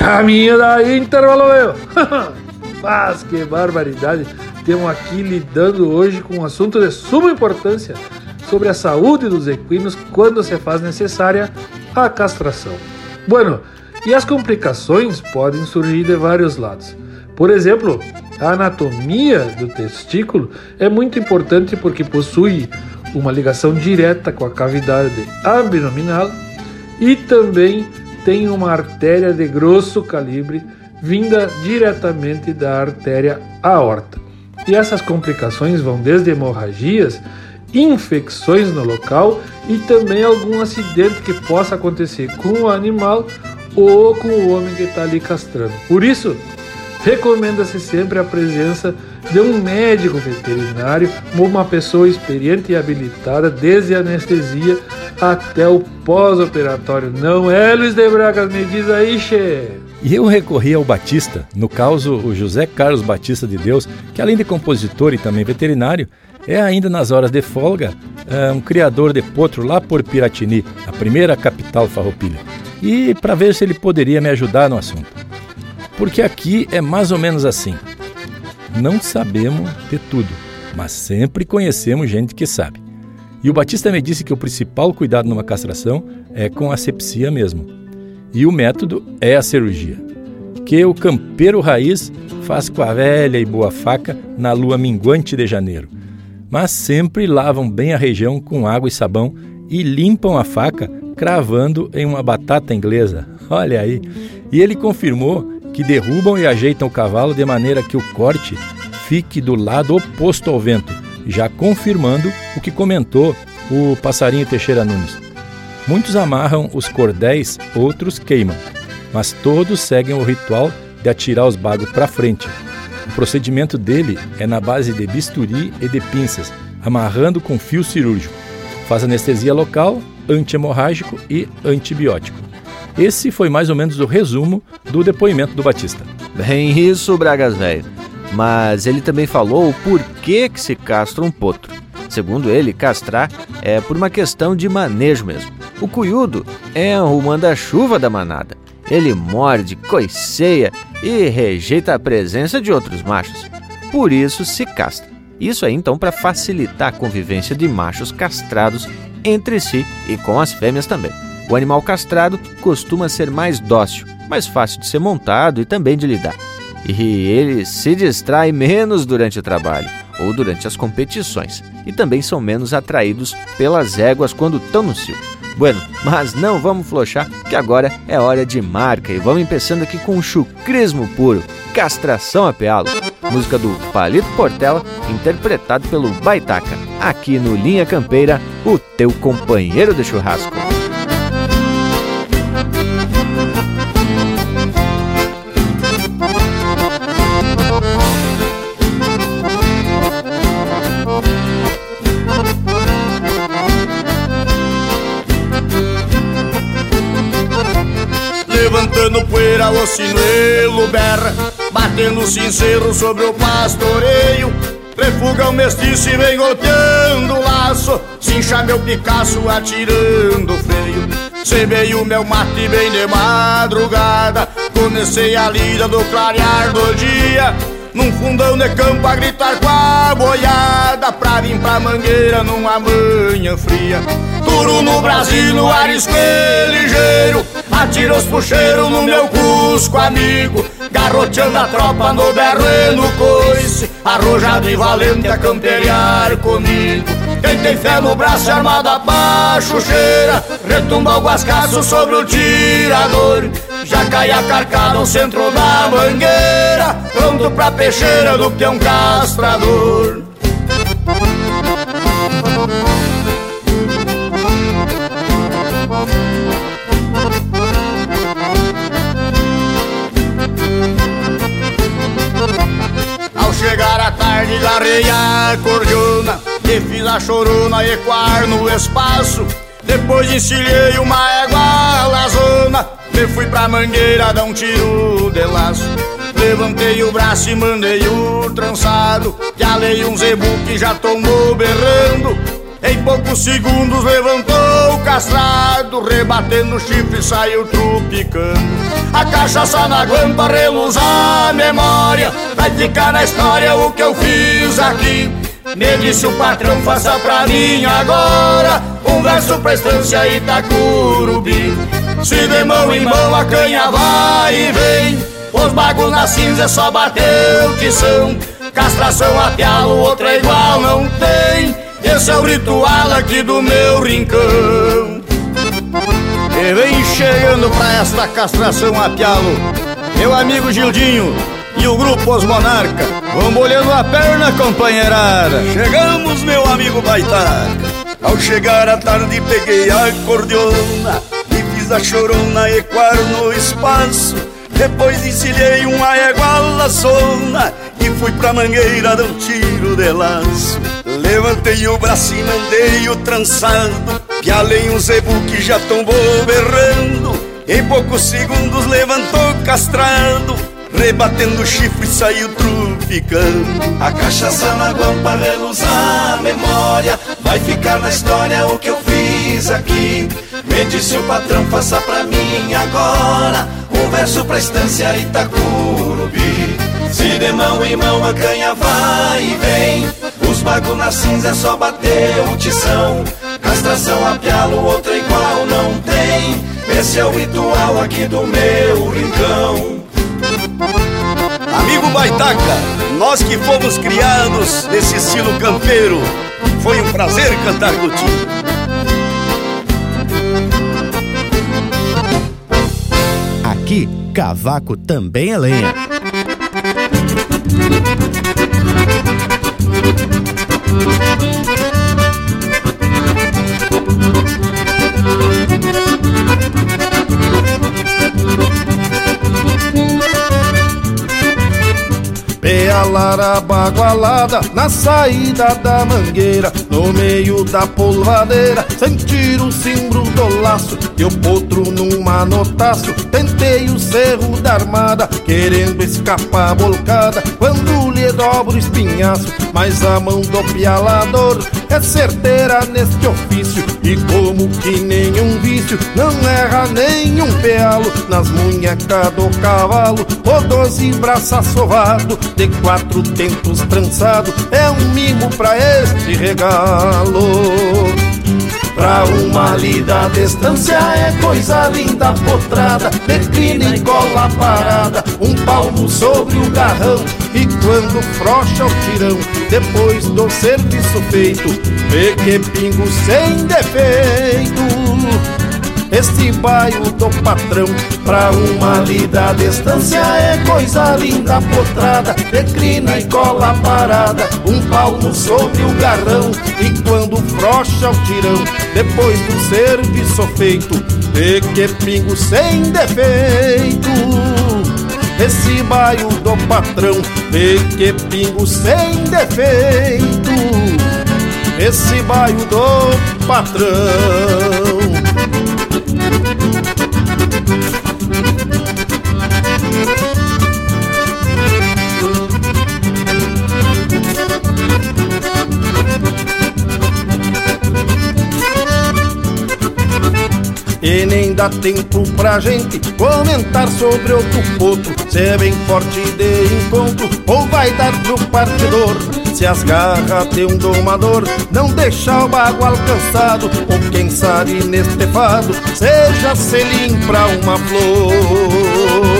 Caminho da intervalo, meu! Mas que barbaridade! Temos aqui lidando hoje com um assunto de suma importância sobre a saúde dos equinos quando se faz necessária a castração. Bueno, e as complicações podem surgir de vários lados. Por exemplo, a anatomia do testículo é muito importante porque possui uma ligação direta com a cavidade abdominal e também tem uma artéria de grosso calibre vinda diretamente da artéria aorta. E essas complicações vão desde hemorragias, infecções no local e também algum acidente que possa acontecer com o animal ou com o homem que está ali castrando. Por isso, recomenda-se sempre a presença de um médico veterinário ou uma pessoa experiente e habilitada desde a anestesia até o pós-operatório. Não é, Luiz de Bragas? Me diz aí, che. E eu recorri ao Batista, no caso o José Carlos Batista de Deus, que além de compositor e também veterinário, é ainda nas horas de folga é um criador de potro lá por Piratini, a primeira capital farroupilha. E para ver se ele poderia me ajudar no assunto. Porque aqui é mais ou menos assim. Não sabemos de tudo, mas sempre conhecemos gente que sabe. E o Batista me disse que o principal cuidado numa castração é com a asepsia mesmo. E o método é a cirurgia, que o campeiro raiz faz com a velha e boa faca na lua minguante de janeiro. Mas sempre lavam bem a região com água e sabão e limpam a faca cravando em uma batata inglesa. Olha aí. E ele confirmou que derrubam e ajeitam o cavalo de maneira que o corte fique do lado oposto ao vento, já confirmando o que comentou o passarinho Teixeira Nunes. Muitos amarram os cordéis, outros queimam, mas todos seguem o ritual de atirar os bagos para frente. O procedimento dele é na base de bisturi e de pinças, amarrando com fio cirúrgico. Faz anestesia local, antihemorrágico e antibiótico. Esse foi mais ou menos o resumo do depoimento do Batista. Bem isso, Bragas Velho mas ele também falou o porquê que se castra um potro. Segundo ele, castrar é por uma questão de manejo mesmo. O cuiudo é o manda-chuva da manada. Ele morde, coiceia e rejeita a presença de outros machos. Por isso se castra. Isso é então para facilitar a convivência de machos castrados entre si e com as fêmeas também. O animal castrado costuma ser mais dócil, mais fácil de ser montado e também de lidar. E ele se distrai menos durante o trabalho ou durante as competições. E também são menos atraídos pelas éguas quando estão no cio. Bueno, mas não vamos flochar, que agora é hora de marca. E vamos começando aqui com um chucrismo puro, Castração a Pealo, música do Palito Portela, interpretado pelo Baitaca, aqui no Linha Campeira, o teu companheiro de churrasco. O sinuelo berra Batendo cinzeiro sobre o pastoreio. Refuga o mestiço e vem golpeando o laço. Cincha meu Picasso atirando freio. Semei o meu mate bem de madrugada. Comecei a lida do clarear do dia. Num fundão de campo a gritar com a boiada. Pra vir pra mangueira numa manhã fria. Turo no Brasil, no arisco ligeiro Atira os puxeiros no meu cusco amigo. Garroteando a tropa no berro e no coice. Arrojado e valente a camperiar comigo. Quem tem fé no braço armada pra chucheira Retumba o guascaço sobre o tirador. Já cai a carcada no centro da mangueira. Pronto pra peixeira do peão castrador a tarde garrei a cordiona E fiz a chorona ecoar no espaço. Depois encilhei uma égua lazona Me fui pra mangueira dar um tiro de laço. Levantei o braço e mandei o trançado Que alei um zebu que já tomou berrando em poucos segundos levantou o castrado, rebatendo o chifre saiu trupicando. A cachaça na guampa reluz a memória, vai ficar na história o que eu fiz aqui. Me disse o patrão, faça pra mim agora um verso pra estância Itacurubi. Se de mão em mão a canha vai e vem, os bagos na cinza só bater o que são. Castração a pialo, outra igual não tem. Esse é o ritual aqui do meu rincão. E vem chegando pra esta castração a pialo Meu amigo Gildinho e o grupo Os Monarca. Vão molhando a perna, companheirada. Chegamos, meu amigo Baitaca Ao chegar à tarde peguei a cordiona E fiz a chorona ecoar no espaço. Depois encilhei uma égua laçona E fui pra mangueira dar um tiro de laço. Levantei o braço e mandei o trançado Pialei um zebu que já tombou berrando. Em poucos segundos levantou castrado Rebatendo o chifre saiu trupicando A cachaça na guampa reluz a memória Vai ficar na história o que eu fiz aqui. Me disse o patrão, faça pra mim agora Um verso pra estância Itacurubi Se de mão em mão a canha vai e vem. Os bagos na cinza é só bater o tição. Castração a pialo, outra igual não tem. Esse é o ritual aqui do meu rincão. Amigo Baitaca, nós que fomos criados nesse estilo campeiro Foi um prazer cantar contigo Aqui, cavaco também é lenha a lara bagualada na saída da mangueira No meio da polvadeira sentir o cimbro do laço E o potro num manotaço tentei o cerro da armada Querendo escapar bolcada quando lhe dobro o espinhaço Mas a mão do pialador é certeira neste ofício. E como que nenhum vício não erra nenhum pealo Nas munhecas do cavalo o doze braço assovado De quatro tentos trançado É um mimo pra este regalo Pra uma lida à distância é coisa linda potrada. Declina e cola parada Um palmo sobre o garrão. E quando frocha o tirão Depois do serviço feito Vê que pingo sem defeito este bairro do patrão Pra uma lida à distância é coisa linda potrada Declina e cola parada. Um palmo sobre o garrão E quando frocha o tirão Depois do serviço feito Vê que pingo sem defeito. Esse bairro do patrão Vê que pingo sem defeito. Esse bairro do patrão que nem dá tempo pra gente comentar sobre outro potro, se é bem forte de encontro ou vai dar pro partidor. Se as garras de um domador não deixar o bagual cansado, ou quem sabe neste fado seja selim pra uma flor.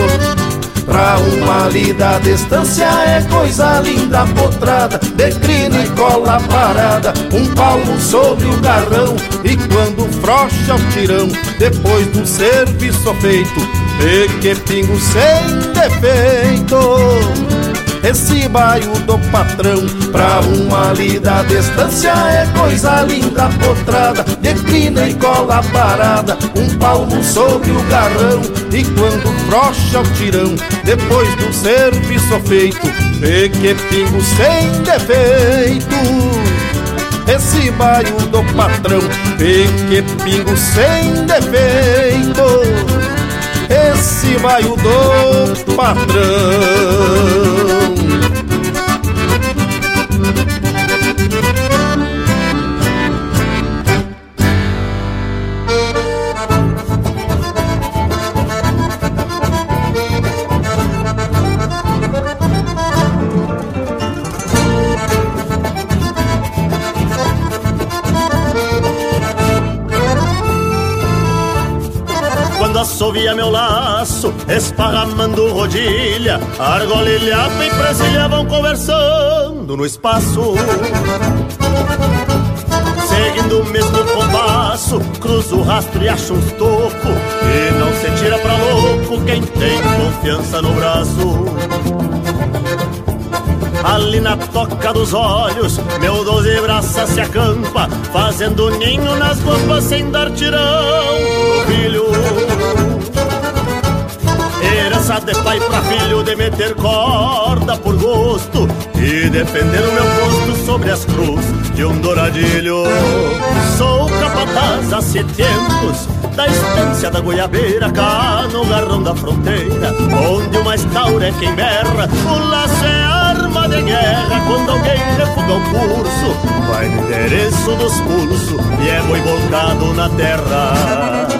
Pra uma lida distância é coisa linda potrada. Declina e cola parada. Um palmo sobre o garrão. E quando frocha o tirão Depois do serviço feito E que pingo sem defeito esse baio do patrão Pra uma lida distância é coisa linda potrada Declina e cola parada Um palmo sobre o garrão E quando frocha o tirão Depois do serviço feito E que pingo sem defeito. Esse baio do patrão E que pingo sem defeito. Esse baio do patrão assovia meu laço, esparramando rodilha, argola e e presilha vão conversando no espaço. Seguindo o mesmo compasso, cruzo o rastro e acho uns toco, e não se tira pra louco quem tem confiança no braço. Ali na toca dos olhos, meu doze braças se acampa, fazendo ninho nas guampas sem dar tirão filho. Herança de pai pra filho de meter corda por gosto E defender o meu posto sobre as cruz de um douradilho. Sou capataz há sete tempos da estância da goiabeira Cá no garrão da fronteira Onde o mais tauro é quem berra. O laço é arma de guerra Quando alguém refuga o curso Vai no endereço dos pulsos E é boi volcado na terra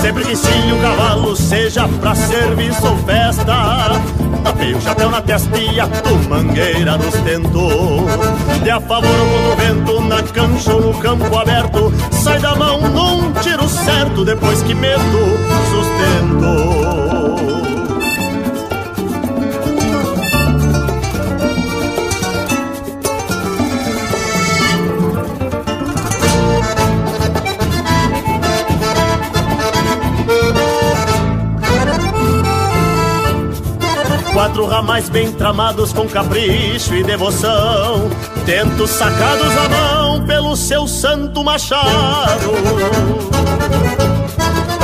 Sempre que sim o cavalo seja pra serviço ou festa. Tapei o chapéu na testa e a mangueira nos tentos. De a favor ou vento, na cancha ou no campo aberto Sai da mão num tiro certo depois que meto sustento Quatro ramais bem tramados com capricho e devoção, tentos sacados à mão pelo seu santo machado.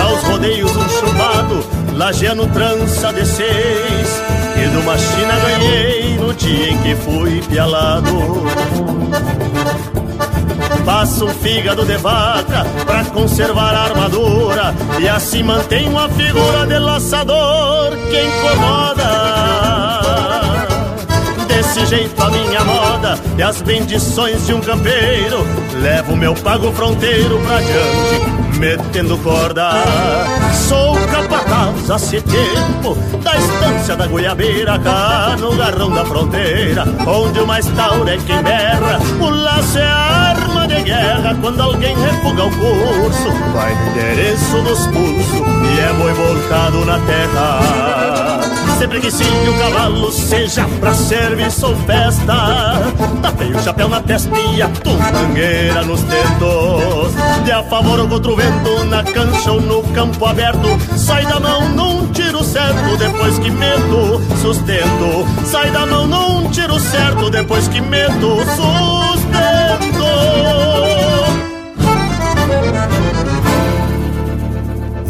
Aos rodeios um chumbado, lajeando trança de seis, e de uma China ganhei no dia em que fui pialado. Faço um fígado de vaca pra conservar a armadura E assim mantenho a figura de laçador que incomoda Desse jeito a minha moda e as bendições de um campeiro. Levo meu pago fronteiro pra diante, metendo corda. Sou capataz há tempo da estância da goiabeira Cá no garrão da fronteira, onde o mais tauro é quem berra. O laço é a guerra quando alguém refuga o curso Vai no endereço dos pulsos e é boi voltado na terra. Sempre que sim o cavalo seja pra serviço ou festa Tapei o chapéu na testa e a tumangueira nos tentos De a favor ou contra o vento, na cancha ou no campo aberto Sai da mão num tiro certo, depois que meto sustento. Sai da mão num tiro certo, depois que meto sustento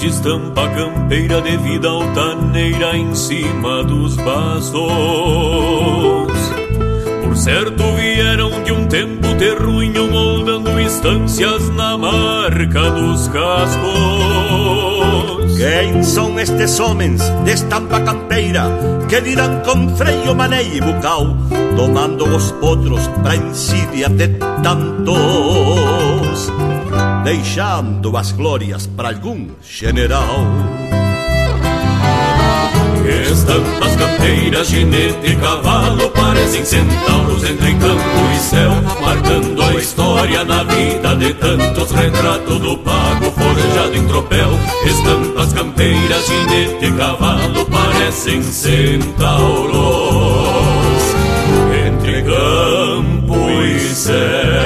de estampa campeira de vida altaneira em cima dos bastos. Por certo vieram de um tempo terruinho moldando instâncias na marca dos cascos. Quem são estes homens de estampa campeira que dirão com freio, maneio e bucal, tomando os potros pra insídia de tantos? Deixando as glórias para algum general. Estampas campeiras, ginete e cavalo parecem centauros entre campo e céu, marcando a história na vida de tantos. Retrato do pago forjado em tropel. Estampas campeiras, ginete e cavalo parecem centauros entre campo e céu.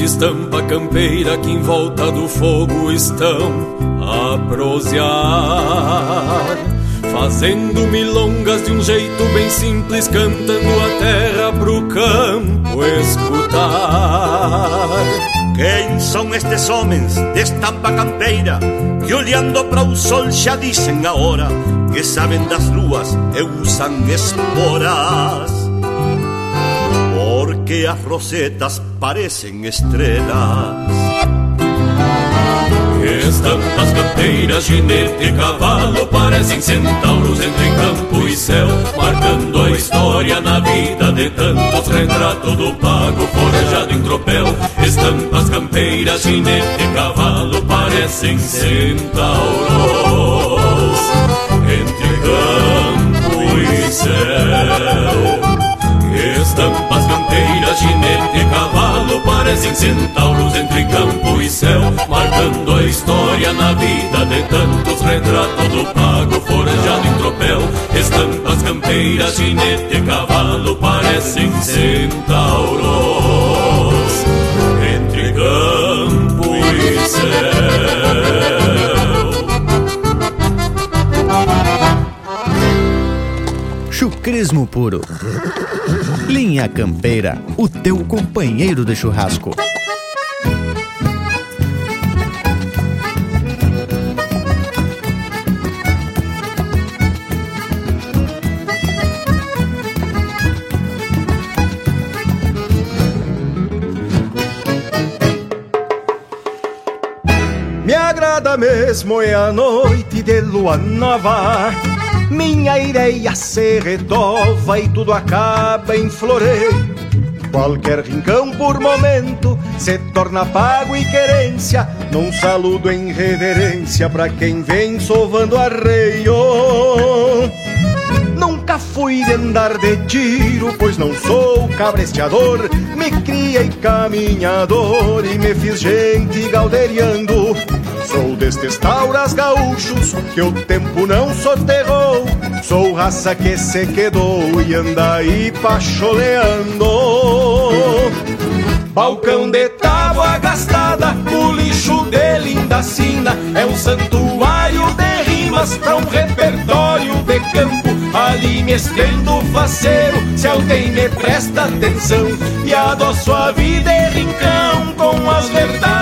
De estampa campeira que em volta do fogo estão a prosear, fazendo milongas de um jeito bem simples, cantando a terra pro campo escutar. Quem são estes homens de estampa campeira que olhando para o sol já dizem a hora que sabem das luas e usam esporas? Que as rosetas parecen estrelas. Estampas canteiras, ginete e cavalo parecem centauros entre campo e céu, marcando a história na vida de tantos. Retrato do pago forjado em tropel. Estampas campeiras, ginete e cavalo parecem centauros entre campo e céu. Ginete e cavalo Parecem centauros entre campo e céu Marcando a história na vida de tantos. Retrato do pago forjado em tropel Estampas campeiras, ginete e cavalo Parecem centauros entre campo e céu Chucrismo puro. Linha Campeira, o teu companheiro de churrasco. Me agrada mesmo é a noite de lua nova minha ireia se retova e tudo acaba em floreio. Qualquer rincão por momento se torna pago e querência, num saludo em reverência para quem vem sovando arreio. Nunca fui de andar de tiro, pois não sou cabresteador. Me criei caminhador e me fiz gente galderiando. Sou destes tauras gaúchos que o tempo não soterrou. Sou raça que se quedou e anda aí pacholeando. Balcão de tábua gastada, o lixo de linda sina é um santuário de rimas pra um repertório de campo. Ali me estendo faceiro, se alguém me presta atenção e adoço a vida e rincão com as verdades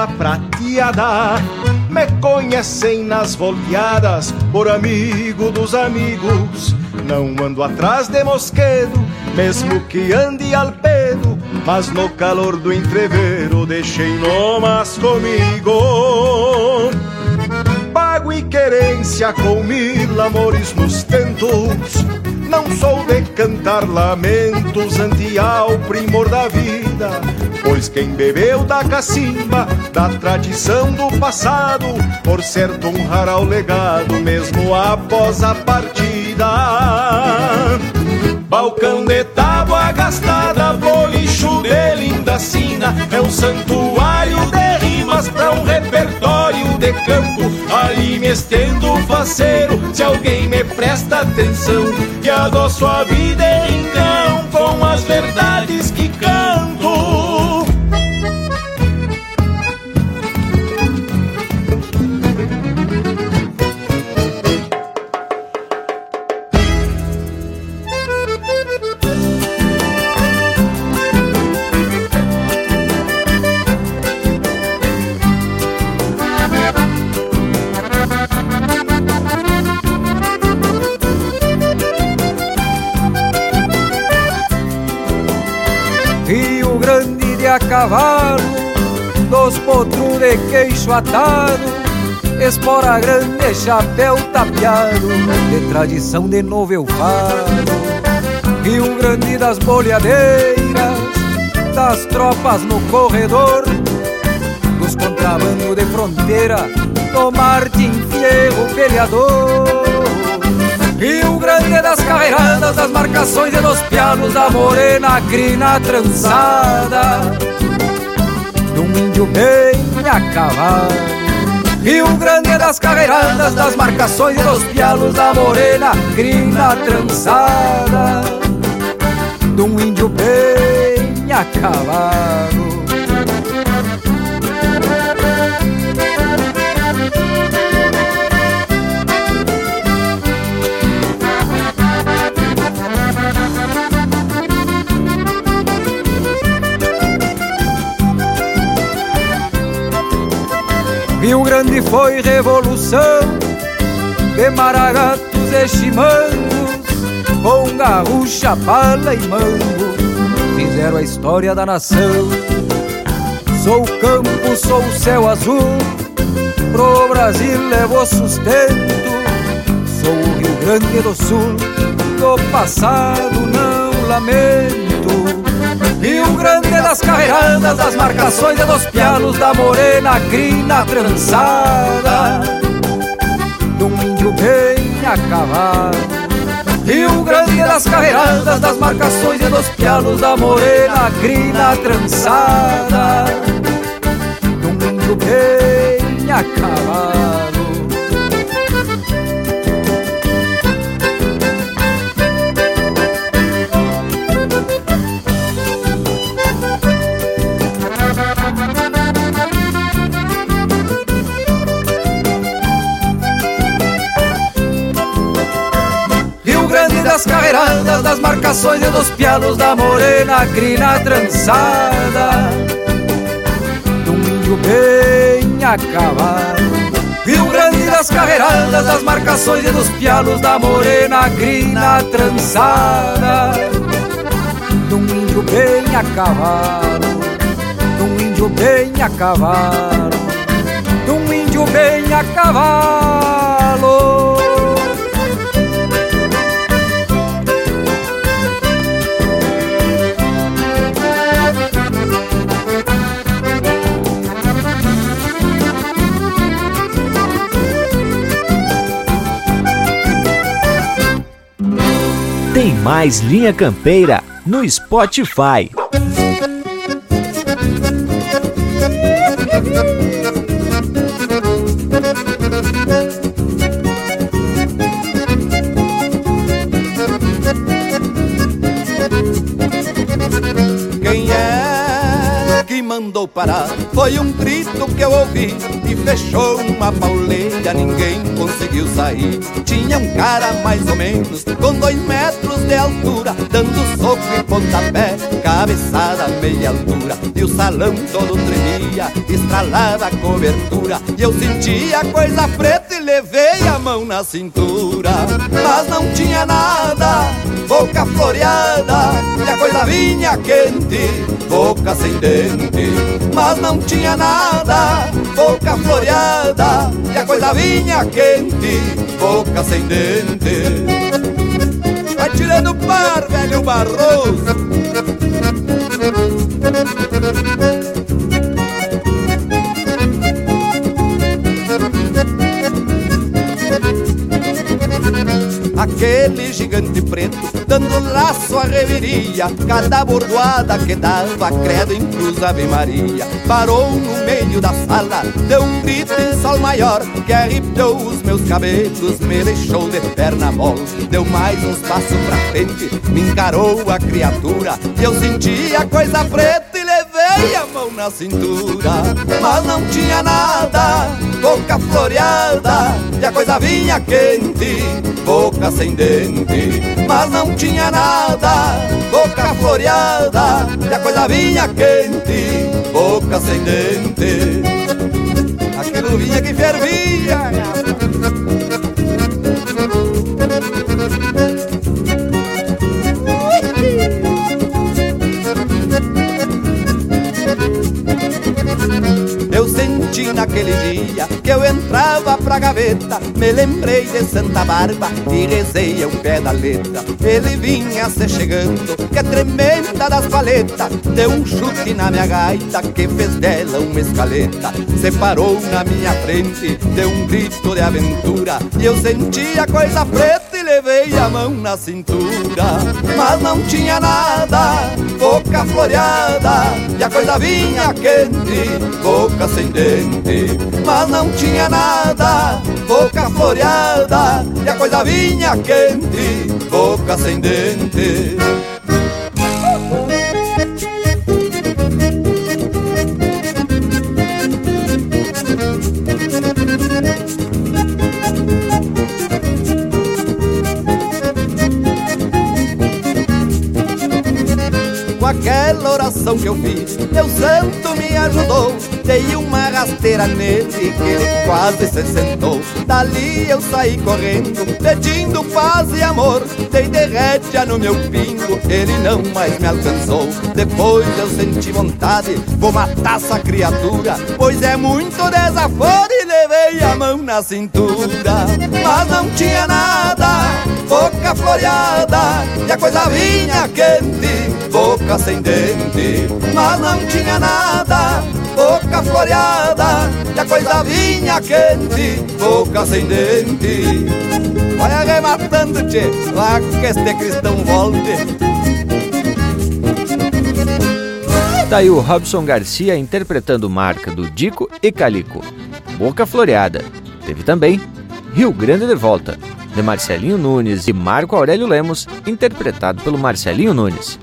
uma prateada. Me conhecem nas volteadas por amigo dos amigos. Não ando atrás de mosquedo, mesmo que ande al pedo, mas no calor do entreveiro deixei nomas comigo. Pago e querência com mil amores nos tentos. Não sou de cantar lamentos ante ao primor da vida, pois quem bebeu da cacimba, da tradição do passado, por certo honrará o legado mesmo após a partida. Balcão de tábua gastada, bolicho de linda sina, é um santuário de rimas pra um repertório de campo. Ali me estendo faceiro, se alguém me presta atenção, e adoço a vida em cavalo, dos potros de queixo atado, espora grande, chapéu tapeado, de tradição de novo eu falo. Rio Grande das boleadeiras, das tropas no corredor, dos contrabando de fronteira, do Martin Fierro peleador. Rio Grande das carreiradas, das marcações e dos pianos da morena crina trançada De um índio bem a cavalo Rio Grande das carreiradas, das marcações e dos pialos da morena crina trançada. De um índio bem a cavalo Rio Grande foi revolução de maragatos e chimangos, com garrucha, pala e mango, fizeram a história da nação. Sou o campo, sou o céu azul, pro Brasil levou sustento. Sou o Rio Grande do Sul, do passado não lamento. Rio Grande das carreiradas, das marcações e dos pialos da morena crina trançada De um índio bem a cavalo Rio Grande das carreiradas, das marcações e dos pialos da morena crina trançada De um índio bem a cavalo das marcações e dos pialos da morena crina trançada De índio bem a cavalo Rio Grande das carreiradas, das marcações e dos pialos da morena crina trançada De índio bem a cavalo índio bem a cavalo índio bem a cavalo Tem mais Linha Campeira no Spotify. Quem é que mandou parar Foi um grito que eu ouvi e fechou uma pauleira, ninguém conseguiu sair. Tinha um cara mais ou menos com dois metros de altura, dando soco e pontapé, cabeçada meia altura. E o salão todo tremia, estralava a cobertura. E eu sentia coisa preta e levei a mão na cintura. Mas não tinha nada, boca floreada, e a coisa vinha quente, boca sem dente. Mas não tinha nada, boca floreada, e a coisa vinha quente, boca sem dente. Tirando o par, velho Barroso. Aquele gigante preto dando laço à reveria Cada bordoada que dava credo em cruz Ave Maria. Parou no meio da sala, deu um grito em sol maior Que arrepiou os meus cabelos, me deixou de perna mole. Deu mais uns passos pra frente, me encarou a criatura E eu senti a coisa preta e levei a mão na cintura. Mas não tinha nada, boca floreada E a coisa vinha quente, boca sem dente Mas não tinha nada, boca floreada E a coisa vinha quente, boca sem dente. Aquilo vinha que fervia naquele dia que eu entrava pra gaveta Me lembrei de Santa Barba e rezei ao pé da letra. Ele vinha se chegando, que é tremenda das paletas Deu um chute na minha gaita que fez dela uma escaleta. Separou na minha frente, deu um grito de aventura E eu senti a coisa preta levei a mão na cintura Mas não tinha nada, boca floreada E a coisa vinha quente, boca sem dente. Mas não tinha nada, boca floreada E a coisa vinha quente, boca sem dente que eu fiz, meu santo me ajudou. Dei uma rasteira nele que ele quase se sentou. Dali eu saí correndo, pedindo paz e amor. Dei derrétia no meu pingo, ele não mais me alcançou. Depois eu senti vontade, vou matar essa criatura, pois é muito desaforo e levei a mão na cintura. Mas não tinha nada, boca floreada, e a coisa vinha quente, boca sem dente. Mas não tinha nada, boca floreada, e a coisa vinha quente, boca sem dente. Vai arrematando, tchê, lá que este cristão volte. Tá aí o Robson Garcia interpretando marca do Dico e Calico. Boca Floreada. Teve também Rio Grande de Volta, de Marcelinho Nunes e Marco Aurélio Lemos, interpretado pelo Marcelinho Nunes.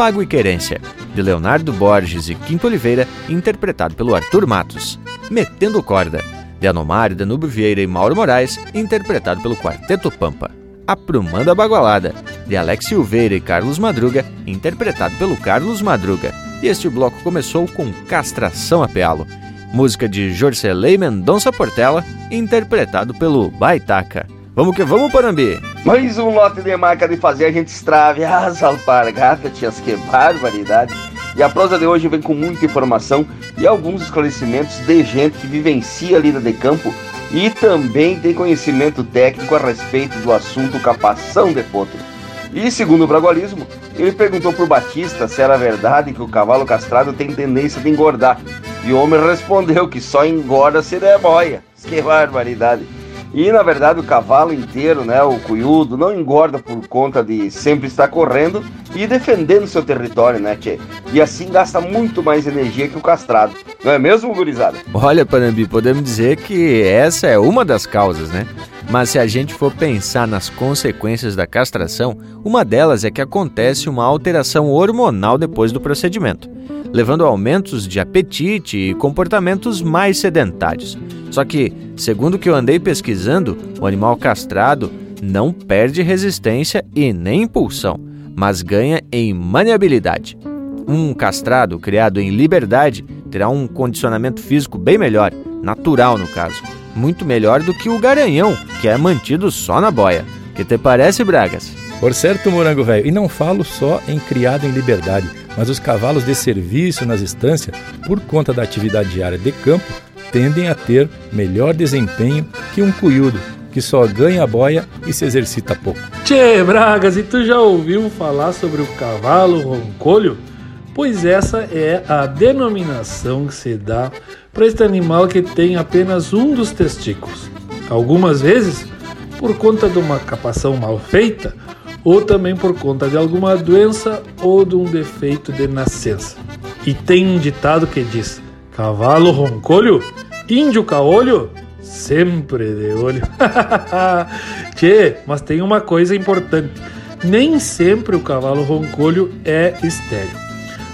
Pago e Querência, de Leonardo Borges e Quinto Oliveira, interpretado pelo Arthur Matos. Metendo Corda, de Anomário, Danúbio Vieira e Mauro Moraes, interpretado pelo Quarteto Pampa. Aprumando a Bagualada, de Alex Silveira e Carlos Madruga, interpretado pelo Carlos Madruga. E este bloco começou com Castração a Pealo, música de Jorcelei Mendonça Portela, interpretado pelo Baitaca. Vamos que vamos, Parambi! Mais um lote de marca de fazer a gente extraviar as alpargatas, tias, que barbaridade! E a prosa de hoje vem com muita informação e alguns esclarecimentos de gente que vivencia a lida de campo e também tem conhecimento técnico a respeito do assunto capação de potro. E segundo o Bragualismo, ele perguntou por Batista se era verdade que o cavalo castrado tem tendência de engordar. E o homem respondeu que só engorda se der boia. Que barbaridade! E na verdade o cavalo inteiro, né, o cuiudo, não engorda por conta de sempre estar correndo e defendendo seu território, né, tchê? E assim gasta muito mais energia que o castrado. Não é mesmo, gurizada? Olha, Panambi, podemos dizer que essa é uma das causas, né? Mas se a gente for pensar nas consequências da castração, uma delas é que acontece uma alteração hormonal depois do procedimento, levando a aumentos de apetite e comportamentos mais sedentários. Só que, segundo o que eu andei pesquisando, o animal castrado não perde resistência e nem impulsão, mas ganha em maniabilidade. Um castrado criado em liberdade terá um condicionamento físico bem melhor, natural no caso muito melhor do que o garanhão, que é mantido só na boia. Que te parece, Bragas? Por certo, morango velho, e não falo só em criado em liberdade, mas os cavalos de serviço nas estâncias, por conta da atividade diária de campo, tendem a ter melhor desempenho que um cuiudo, que só ganha boia e se exercita pouco. Tchê, Bragas, e tu já ouviu falar sobre o cavalo roncolho? Pois essa é a denominação que se dá para este animal que tem apenas um dos testículos. Algumas vezes, por conta de uma capação mal feita, ou também por conta de alguma doença ou de um defeito de nascença. E tem um ditado que diz: cavalo roncolho, índio caolho, sempre de olho. Tchê, mas tem uma coisa importante: nem sempre o cavalo roncolho é estéreo.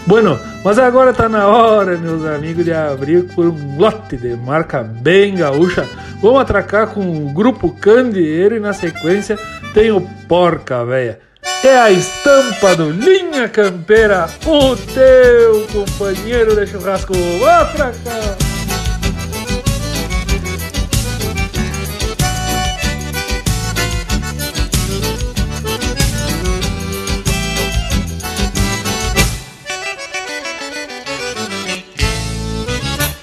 Bueno, mas agora tá na hora, meus amigos, de abrir por um lote de marca bem gaúcha. Vamos atracar com o grupo Candeeiro e na sequência tem o Porca Véia. É a estampa do Linha Campeira, o teu companheiro de churrasco. Vamos atracar!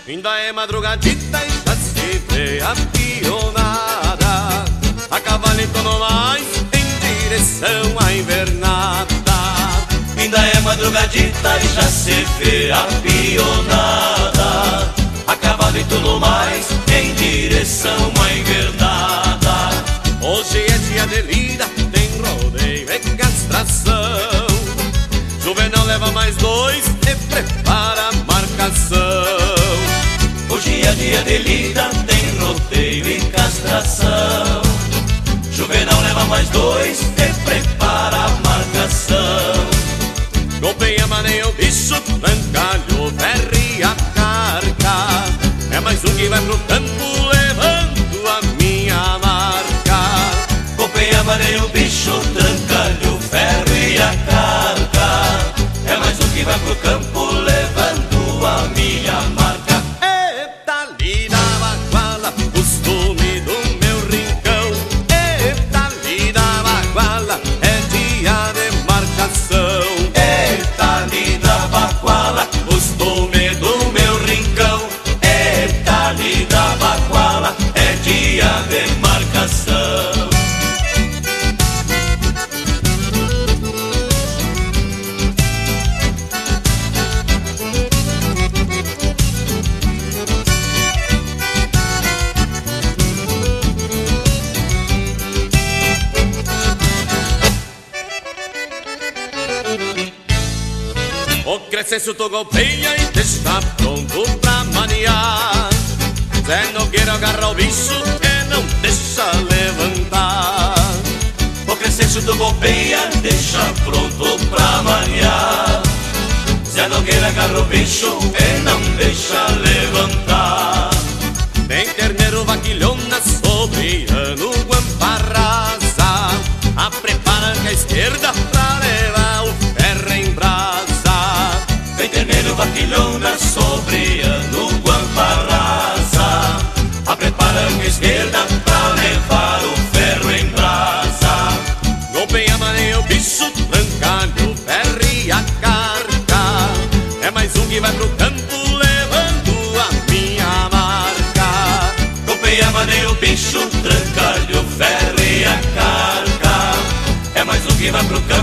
Ainda é madrugadita e se vê a direção à invernada. Ainda é madrugadita e já se vê a pionada. A cavalito no mais em direção à invernada. Hoje é dia de lida, tem rodeio e castração. Juvenal leva mais dois e prepara a marcação. Hoje é dia de lida, tem rodeio e castração. Juvenal leva mais dois e prepara a marcação. Golpeia maneia o bicho, trancalho, ferre a carca. É mais um que vai pro campo levando a minha marca. Golpeia maneia o bicho, trancalho, ferro e a carca. É mais um que vai pro campo O Crescêncio tu golpeia e deixa pronto pra maniar. Zé Nogueira agarra o bicho e não deixa levantar. O Crescêncio tu golpeia, deixa pronto pra maniar. Zé Nogueira agarra o bicho e não deixa levantar. Tem terneiro vaquilhona sobre ano guampa rasa. A prepara com a esquerda terneiro vaquilhona sobre ano guampa rasa. A a esquerda pra levar o ferro em brasa. Maneia o bicho, trancalho, ferro e a carca. É mais um que vai pro campo levando a minha marca. Maneia o bicho, trancalho, ferro e a carca. É mais um que vai pro campo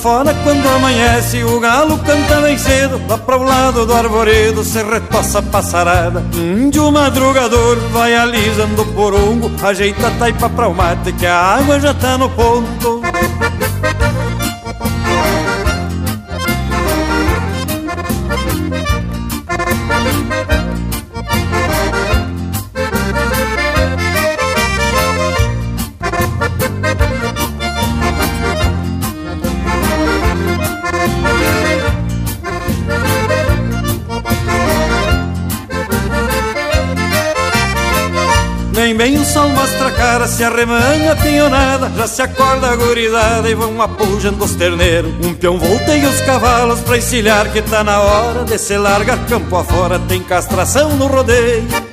Fora quando amanhece o galo canta bem cedo Lá para o lado do arvoredo se retoça a passarada. Índio madrugador vai alisando o porongo Ajeita a taipa para o mate que a água já tá no ponto cara, se arremanha pinhonada, já se acorda gurizada e vão apujando os terneiros. Um peão volteia os cavalos pra encilhar que tá na hora de se largar campo afora, tem castração no rodeio.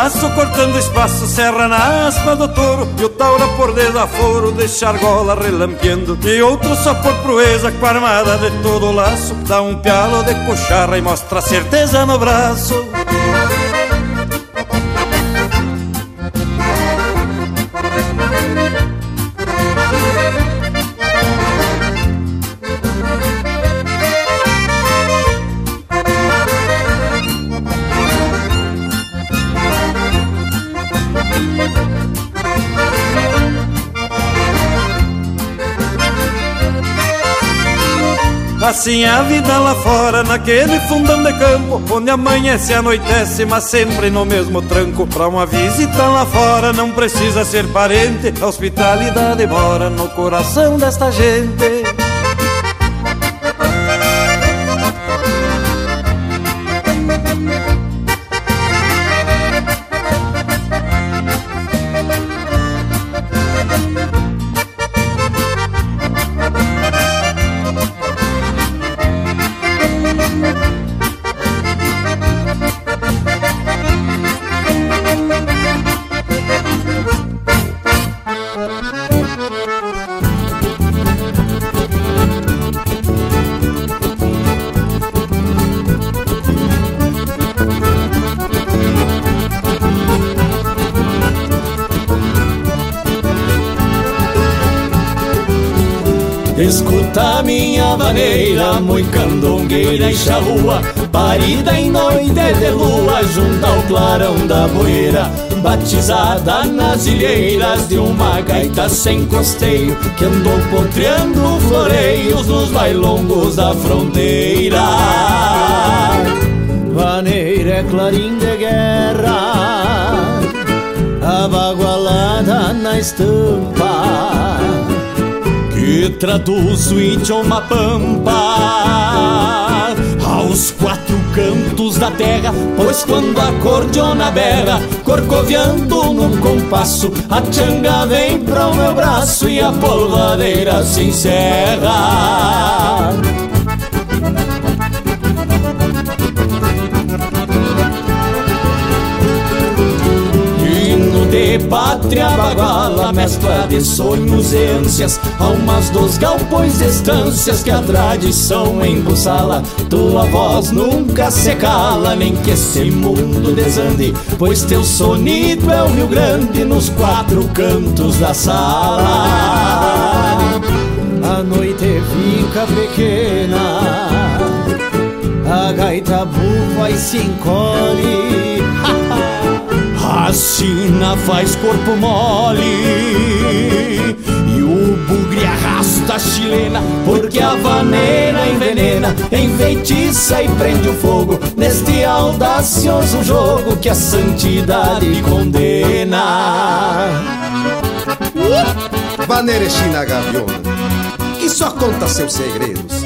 Laço cortando espaço, serra na aspa do touro E o taura por desaforo deixa argola relampeando E outro só por proeza com a armada de todo o laço Dá um pialo de cocharra e mostra certeza no braço Assim a vida lá fora, naquele fundão de campo Onde amanhece e anoitece, mas sempre no mesmo tranco. Pra uma visita lá fora não precisa ser parente A hospitalidade mora no coração desta gente Escuta minha maneira, muito candongueira e charrua Parida em noite de lua, junto ao clarão da boeira Batizada nas ilheiras de uma gaita sem costeio Que andou potreando floreios nos bailongos da fronteira. Vaneira é clarim de guerra Abagualada na estampa que traduz o idioma pampa aos quatro cantos da terra, pois quando a cordiona berra, corcoviando num compasso, a changa vem para o meu braço e a polvadeira se encerra. de pátria baguala, mescla de sonhos e ânsias, almas dos galpões estâncias que a tradição embussala. Tua voz nunca se cala, nem que esse mundo desande, pois teu sonido é o Rio Grande nos quatro cantos da sala. A noite fica pequena, a gaita bufa e se encolhe. A sina faz corpo mole da chilena, porque a vaneira envenena, enfeitiça e prende o fogo neste audacioso jogo que a santidade condena. Vaneira é China Gaviona, que só conta seus segredos.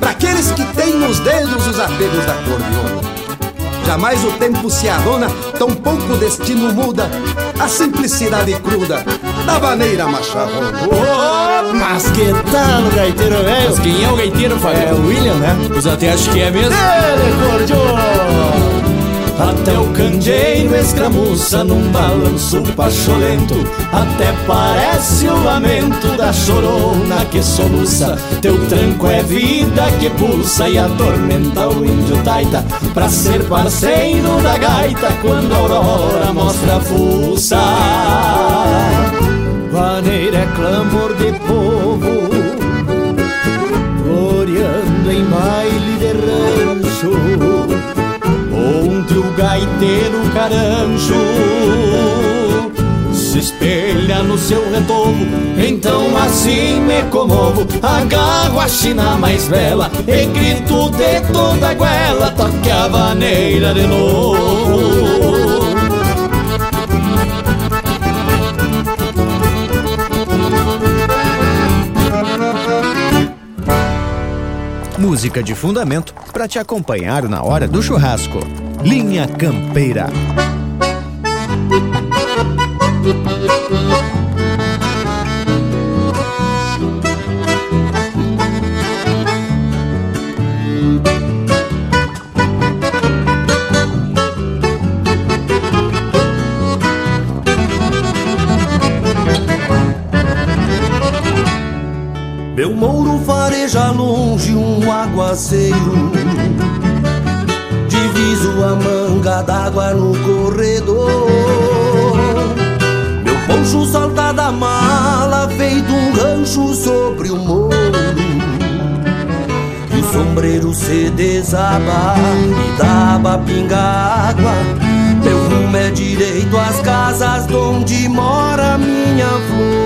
Para aqueles que têm nos dedos os apegos da cordiona. Jamais o tempo se adona, tão pouco o destino muda a simplicidade cruda da vaneira macharrona. Oh, mas que tal o gaiteiro velho? Mas quem é o gaiteiro, Fábio? É o William, né? Os até acho que é mesmo. Ele, cordiona! Até o candeeiro escramuça num balanço pacholento Até parece o lamento da chorona que soluça. Teu tranco é vida que pulsa e atormenta o índio taita. Pra ser parceiro da gaita quando a aurora mostra a fuça. Vaneira é clamor de povo Floreando em baile de rancho onde o gaiteiro carancho se espelha no seu retorno. Então assim me comovo, agarro a china mais bela e grito de toda a goela, toque a vaneira de novo. Música de fundamento para te acompanhar na hora do churrasco. Linha Campeira. Meu mouro fareja longe um aguaceiro manga d'água no corredor. Meu poncho salta da mala Feito um rancho sobre o morro. E o sombreiro se desaba E dá pinga água. Meu rumo é direito às casas Onde mora minha flor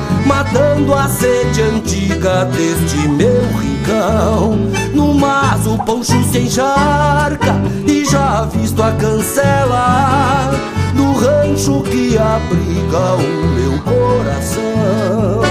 matando a sede antiga deste meu rincão. No mas o poncho se encharca e já visto a cancela do rancho que abriga o meu coração.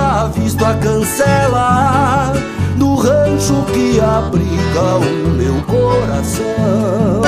já visto a cancela do rancho que abriga o meu coração.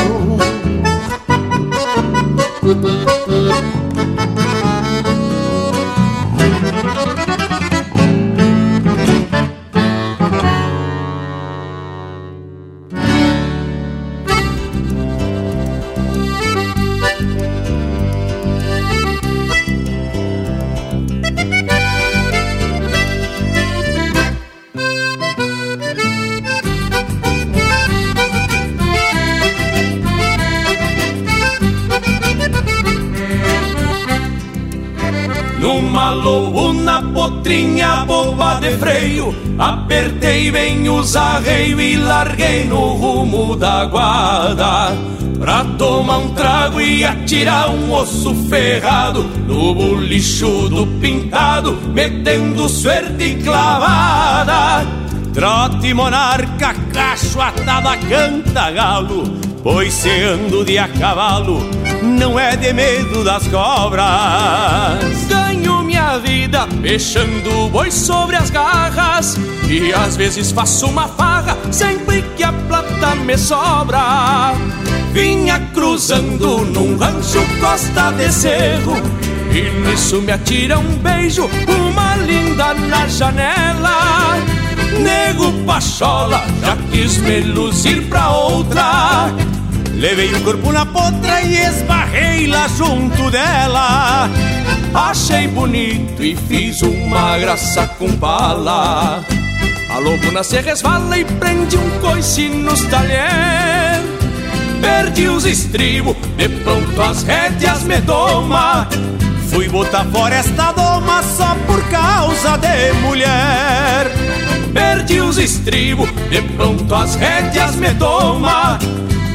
De freio Apertei bem os arreios e larguei no rumo da guarda Pra tomar um trago e atirar um osso ferrado No bolicho do pintado, metendo suerte clavada. Trote monarca, cacho atada, canta galo Pois se ando de a cavalo, não é de medo das cobras vida Fechando boi sobre as garras. E às vezes faço uma farra Sempre que a plata me sobra. Vinha cruzando num rancho costa de cerro. E nisso me atira um beijo Uma linda na janela. Nego Pachola já quis me luzir pra outra. Levei o corpo na potra e esbarrei lá junto dela Achei bonito e fiz uma graça com bala. A lobuna se resvala e prende um coice nos talher. Perdi os estribos, de pronto as rédeas me doma. Fui botar fora esta doma só por causa de mulher. Perdi os estribos, de pronto as rédeas me doma.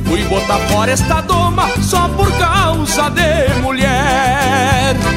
Fui botar fora esta doma só por causa de mulher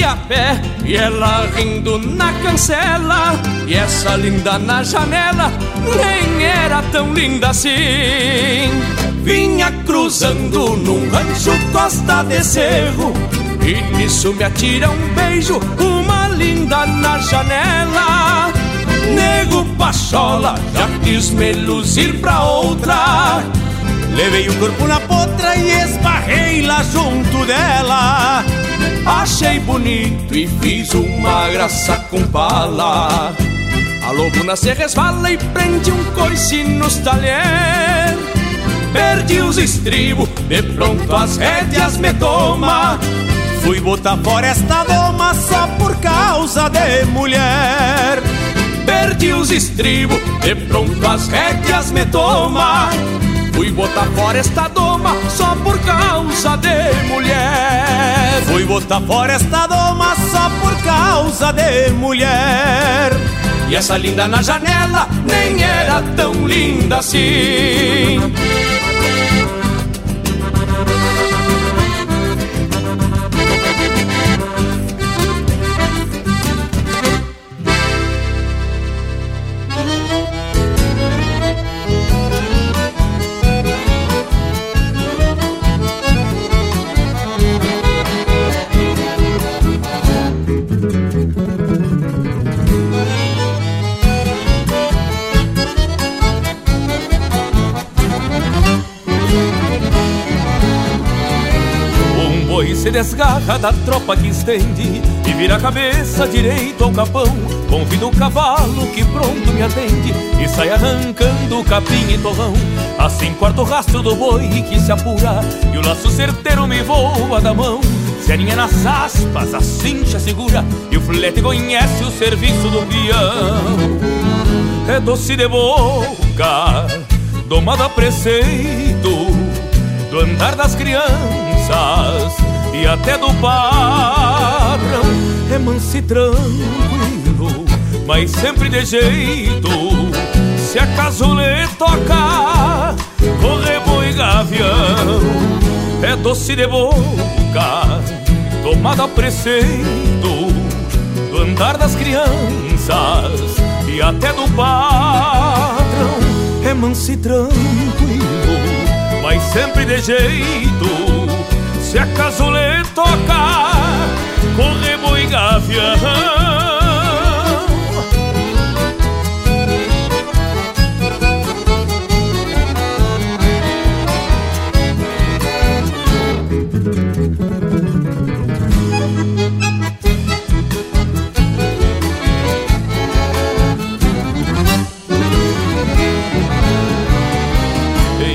de a pé e ela rindo na cancela E essa linda na janela nem era tão linda assim. Vinha cruzando num rancho costa de cerro E nisso me atira um beijo, uma linda na janela. Nego Pachola já quis me luzir pra outra Levei o corpo na potra e esbarrei lá junto dela Achei bonito e fiz uma graça com bala A lobuna se resvala e prende um coice nos talher Perdi os estribos, de pronto as rédeas me toma. Fui botar fora esta doma só por causa de mulher Perdi os estribos, de pronto as rédeas me toma Fui botar fora esta doma só por causa de mulher. Fui botar fora esta doma só por causa de mulher. E essa linda na janela nem era tão linda assim desgarra da tropa que estende e vira a cabeça direito ao capão. Convido o cavalo que pronto me atende e sai arrancando capim e torrão. Assim quarto rastro do boi que se apura e o laço certeiro me voa da mão. Se aninha nas aspas, a cincha segura e o flete conhece o serviço do peão. É doce de boca, domado a preceito do andar das crianças e até do patrão. É manso e tranquilo, mas sempre de jeito. Se acaso lhe toca, correbo e gavião. É doce de boca, tomado a preceito do andar das crianças e até do patrão. É manso e tranquilo, mas sempre de jeito se acaso lhe toca Correbo e gavião.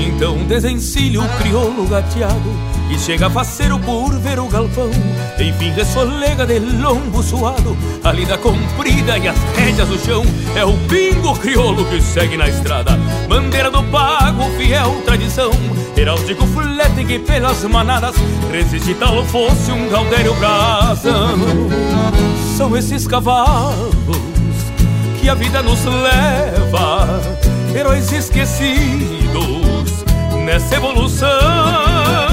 Então desencilho o crioulo gateado e chega faceiro por ver o galpão. Enfim ressolega de lombo suado A lida comprida e as rédeas do chão. É o pingo crioulo que segue na estrada Bandeira do pago, fiel tradição. Heráldico flete que pelas manadas Resiste tal fosse um galdério brasão. São esses cavalos que a vida nos leva Heróis esquecidos nessa evolução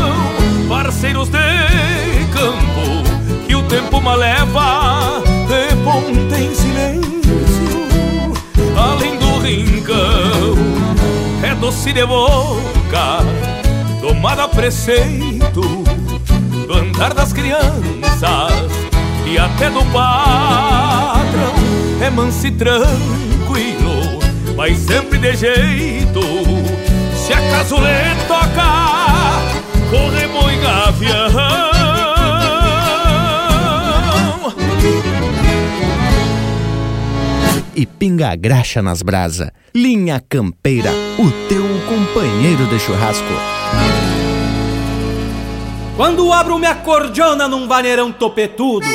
parceiros de campo que o tempo maleva de ponta em silêncio. Além do rincão é doce de boca tomada a preceito do andar das crianças e até do patrão. É manso e tranquilo mas sempre de jeito. Se acaso lhe toca corremos e gavião. E pinga graxa nas brasa, linha campeira, o teu companheiro de churrasco. Quando abro minha cordiona num vaneirão topetudo,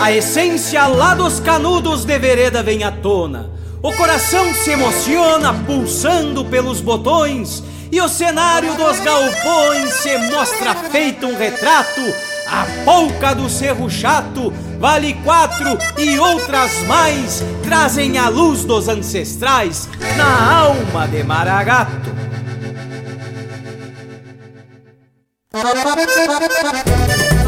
a essência lá dos canudos de vereda vem à tona. O coração se emociona, pulsando pelos botões, e o cenário dos galpões se mostra feito um retrato. A polca do cerro chato vale quatro e outras mais trazem a luz dos ancestrais na alma de Maragato.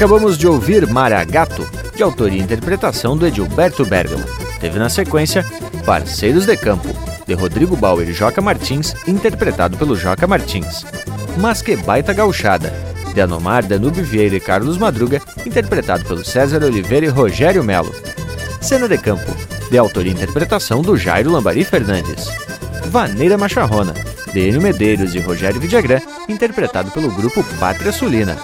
Acabamos de ouvir Maragato, de autoria e interpretação do Edilberto Bergamo. Teve na sequência Parceiros de Campo, de Rodrigo Bauer e Joca Martins, interpretado pelo Joca Martins. Mas que baita gauchada, de Anomar, Danube Vieira e Carlos Madruga, interpretado pelo César Oliveira e Rogério Melo. Cena de Campo, de autoria e interpretação do Jairo Lambari Fernandes. Vaneira Macharrona, de Enio Medeiros e Rogério Vidagrã, interpretado pelo grupo Pátria Sulina.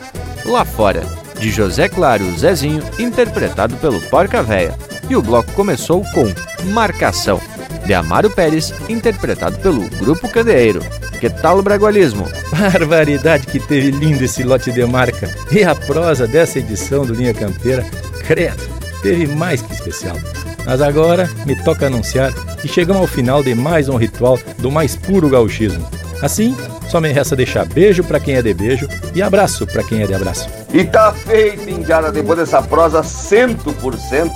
Lá Fora, de José Claro Zezinho, interpretado pelo Porca Véia. E o bloco começou com Marcação, de Amaro Pérez, interpretado pelo Grupo Candeeiro. Que tal o bragualismo? Barbaridade que teve lindo esse lote de marca. E a prosa dessa edição do Linha Campeira, credo, teve mais que especial. Mas agora me toca anunciar que chegamos ao final de mais um ritual do mais puro gauchismo. Assim, só me resta deixar beijo para quem é de beijo e abraço para quem é de abraço. E tá feito, Indiana, depois dessa prosa 100%.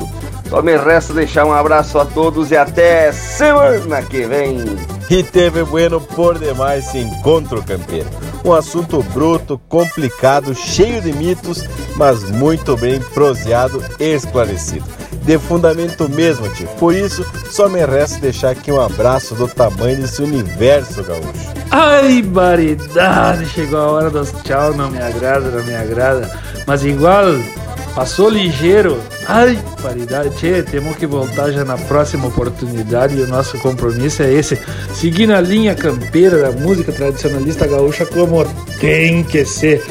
Só me resta deixar um abraço a todos e até semana que vem. E teve bueno por demais esse encontro campeiro. Um assunto bruto, complicado, cheio de mitos, mas muito bem proseado e esclarecido. De fundamento mesmo, tio. Por isso, só me resta deixar aqui um abraço do tamanho desse universo gaúcho. Ai, baridade! Chegou a hora dos tchau, não me agrada, não me agrada. Mas igual, passou ligeiro. Ai, paridade, tchê, temos que voltar já na próxima oportunidade e o nosso compromisso é esse, seguir na linha campeira da música tradicionalista gaúcha como tem que ser.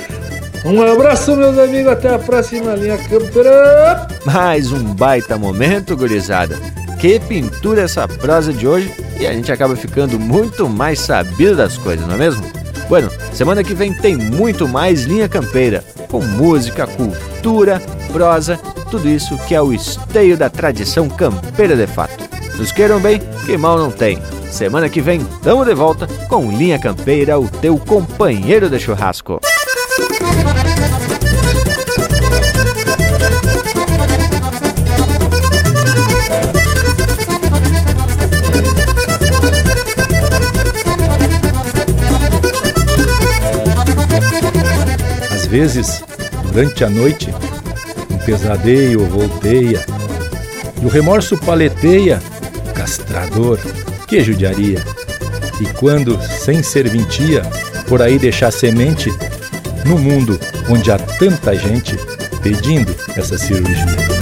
Um abraço, meus amigos, até a próxima linha campeira. Mais um baita momento, gurizada. Que pintura essa prosa de hoje e a gente acaba ficando muito mais sabido das coisas, não é mesmo? Bueno, semana que vem tem muito mais linha campeira, com música, cultura, prosa tudo isso que é o esteio da tradição campeira de fato. Nos queiram bem, que mal não tem. Semana que vem, tamo de volta com Linha Campeira, o teu companheiro de churrasco. Vezes, durante a noite, pesadeio volteia, e o remorso paleteia, castrador, que judiaria. E quando, sem serventia, por aí deixar semente, no mundo onde há tanta gente pedindo essa cirurgia.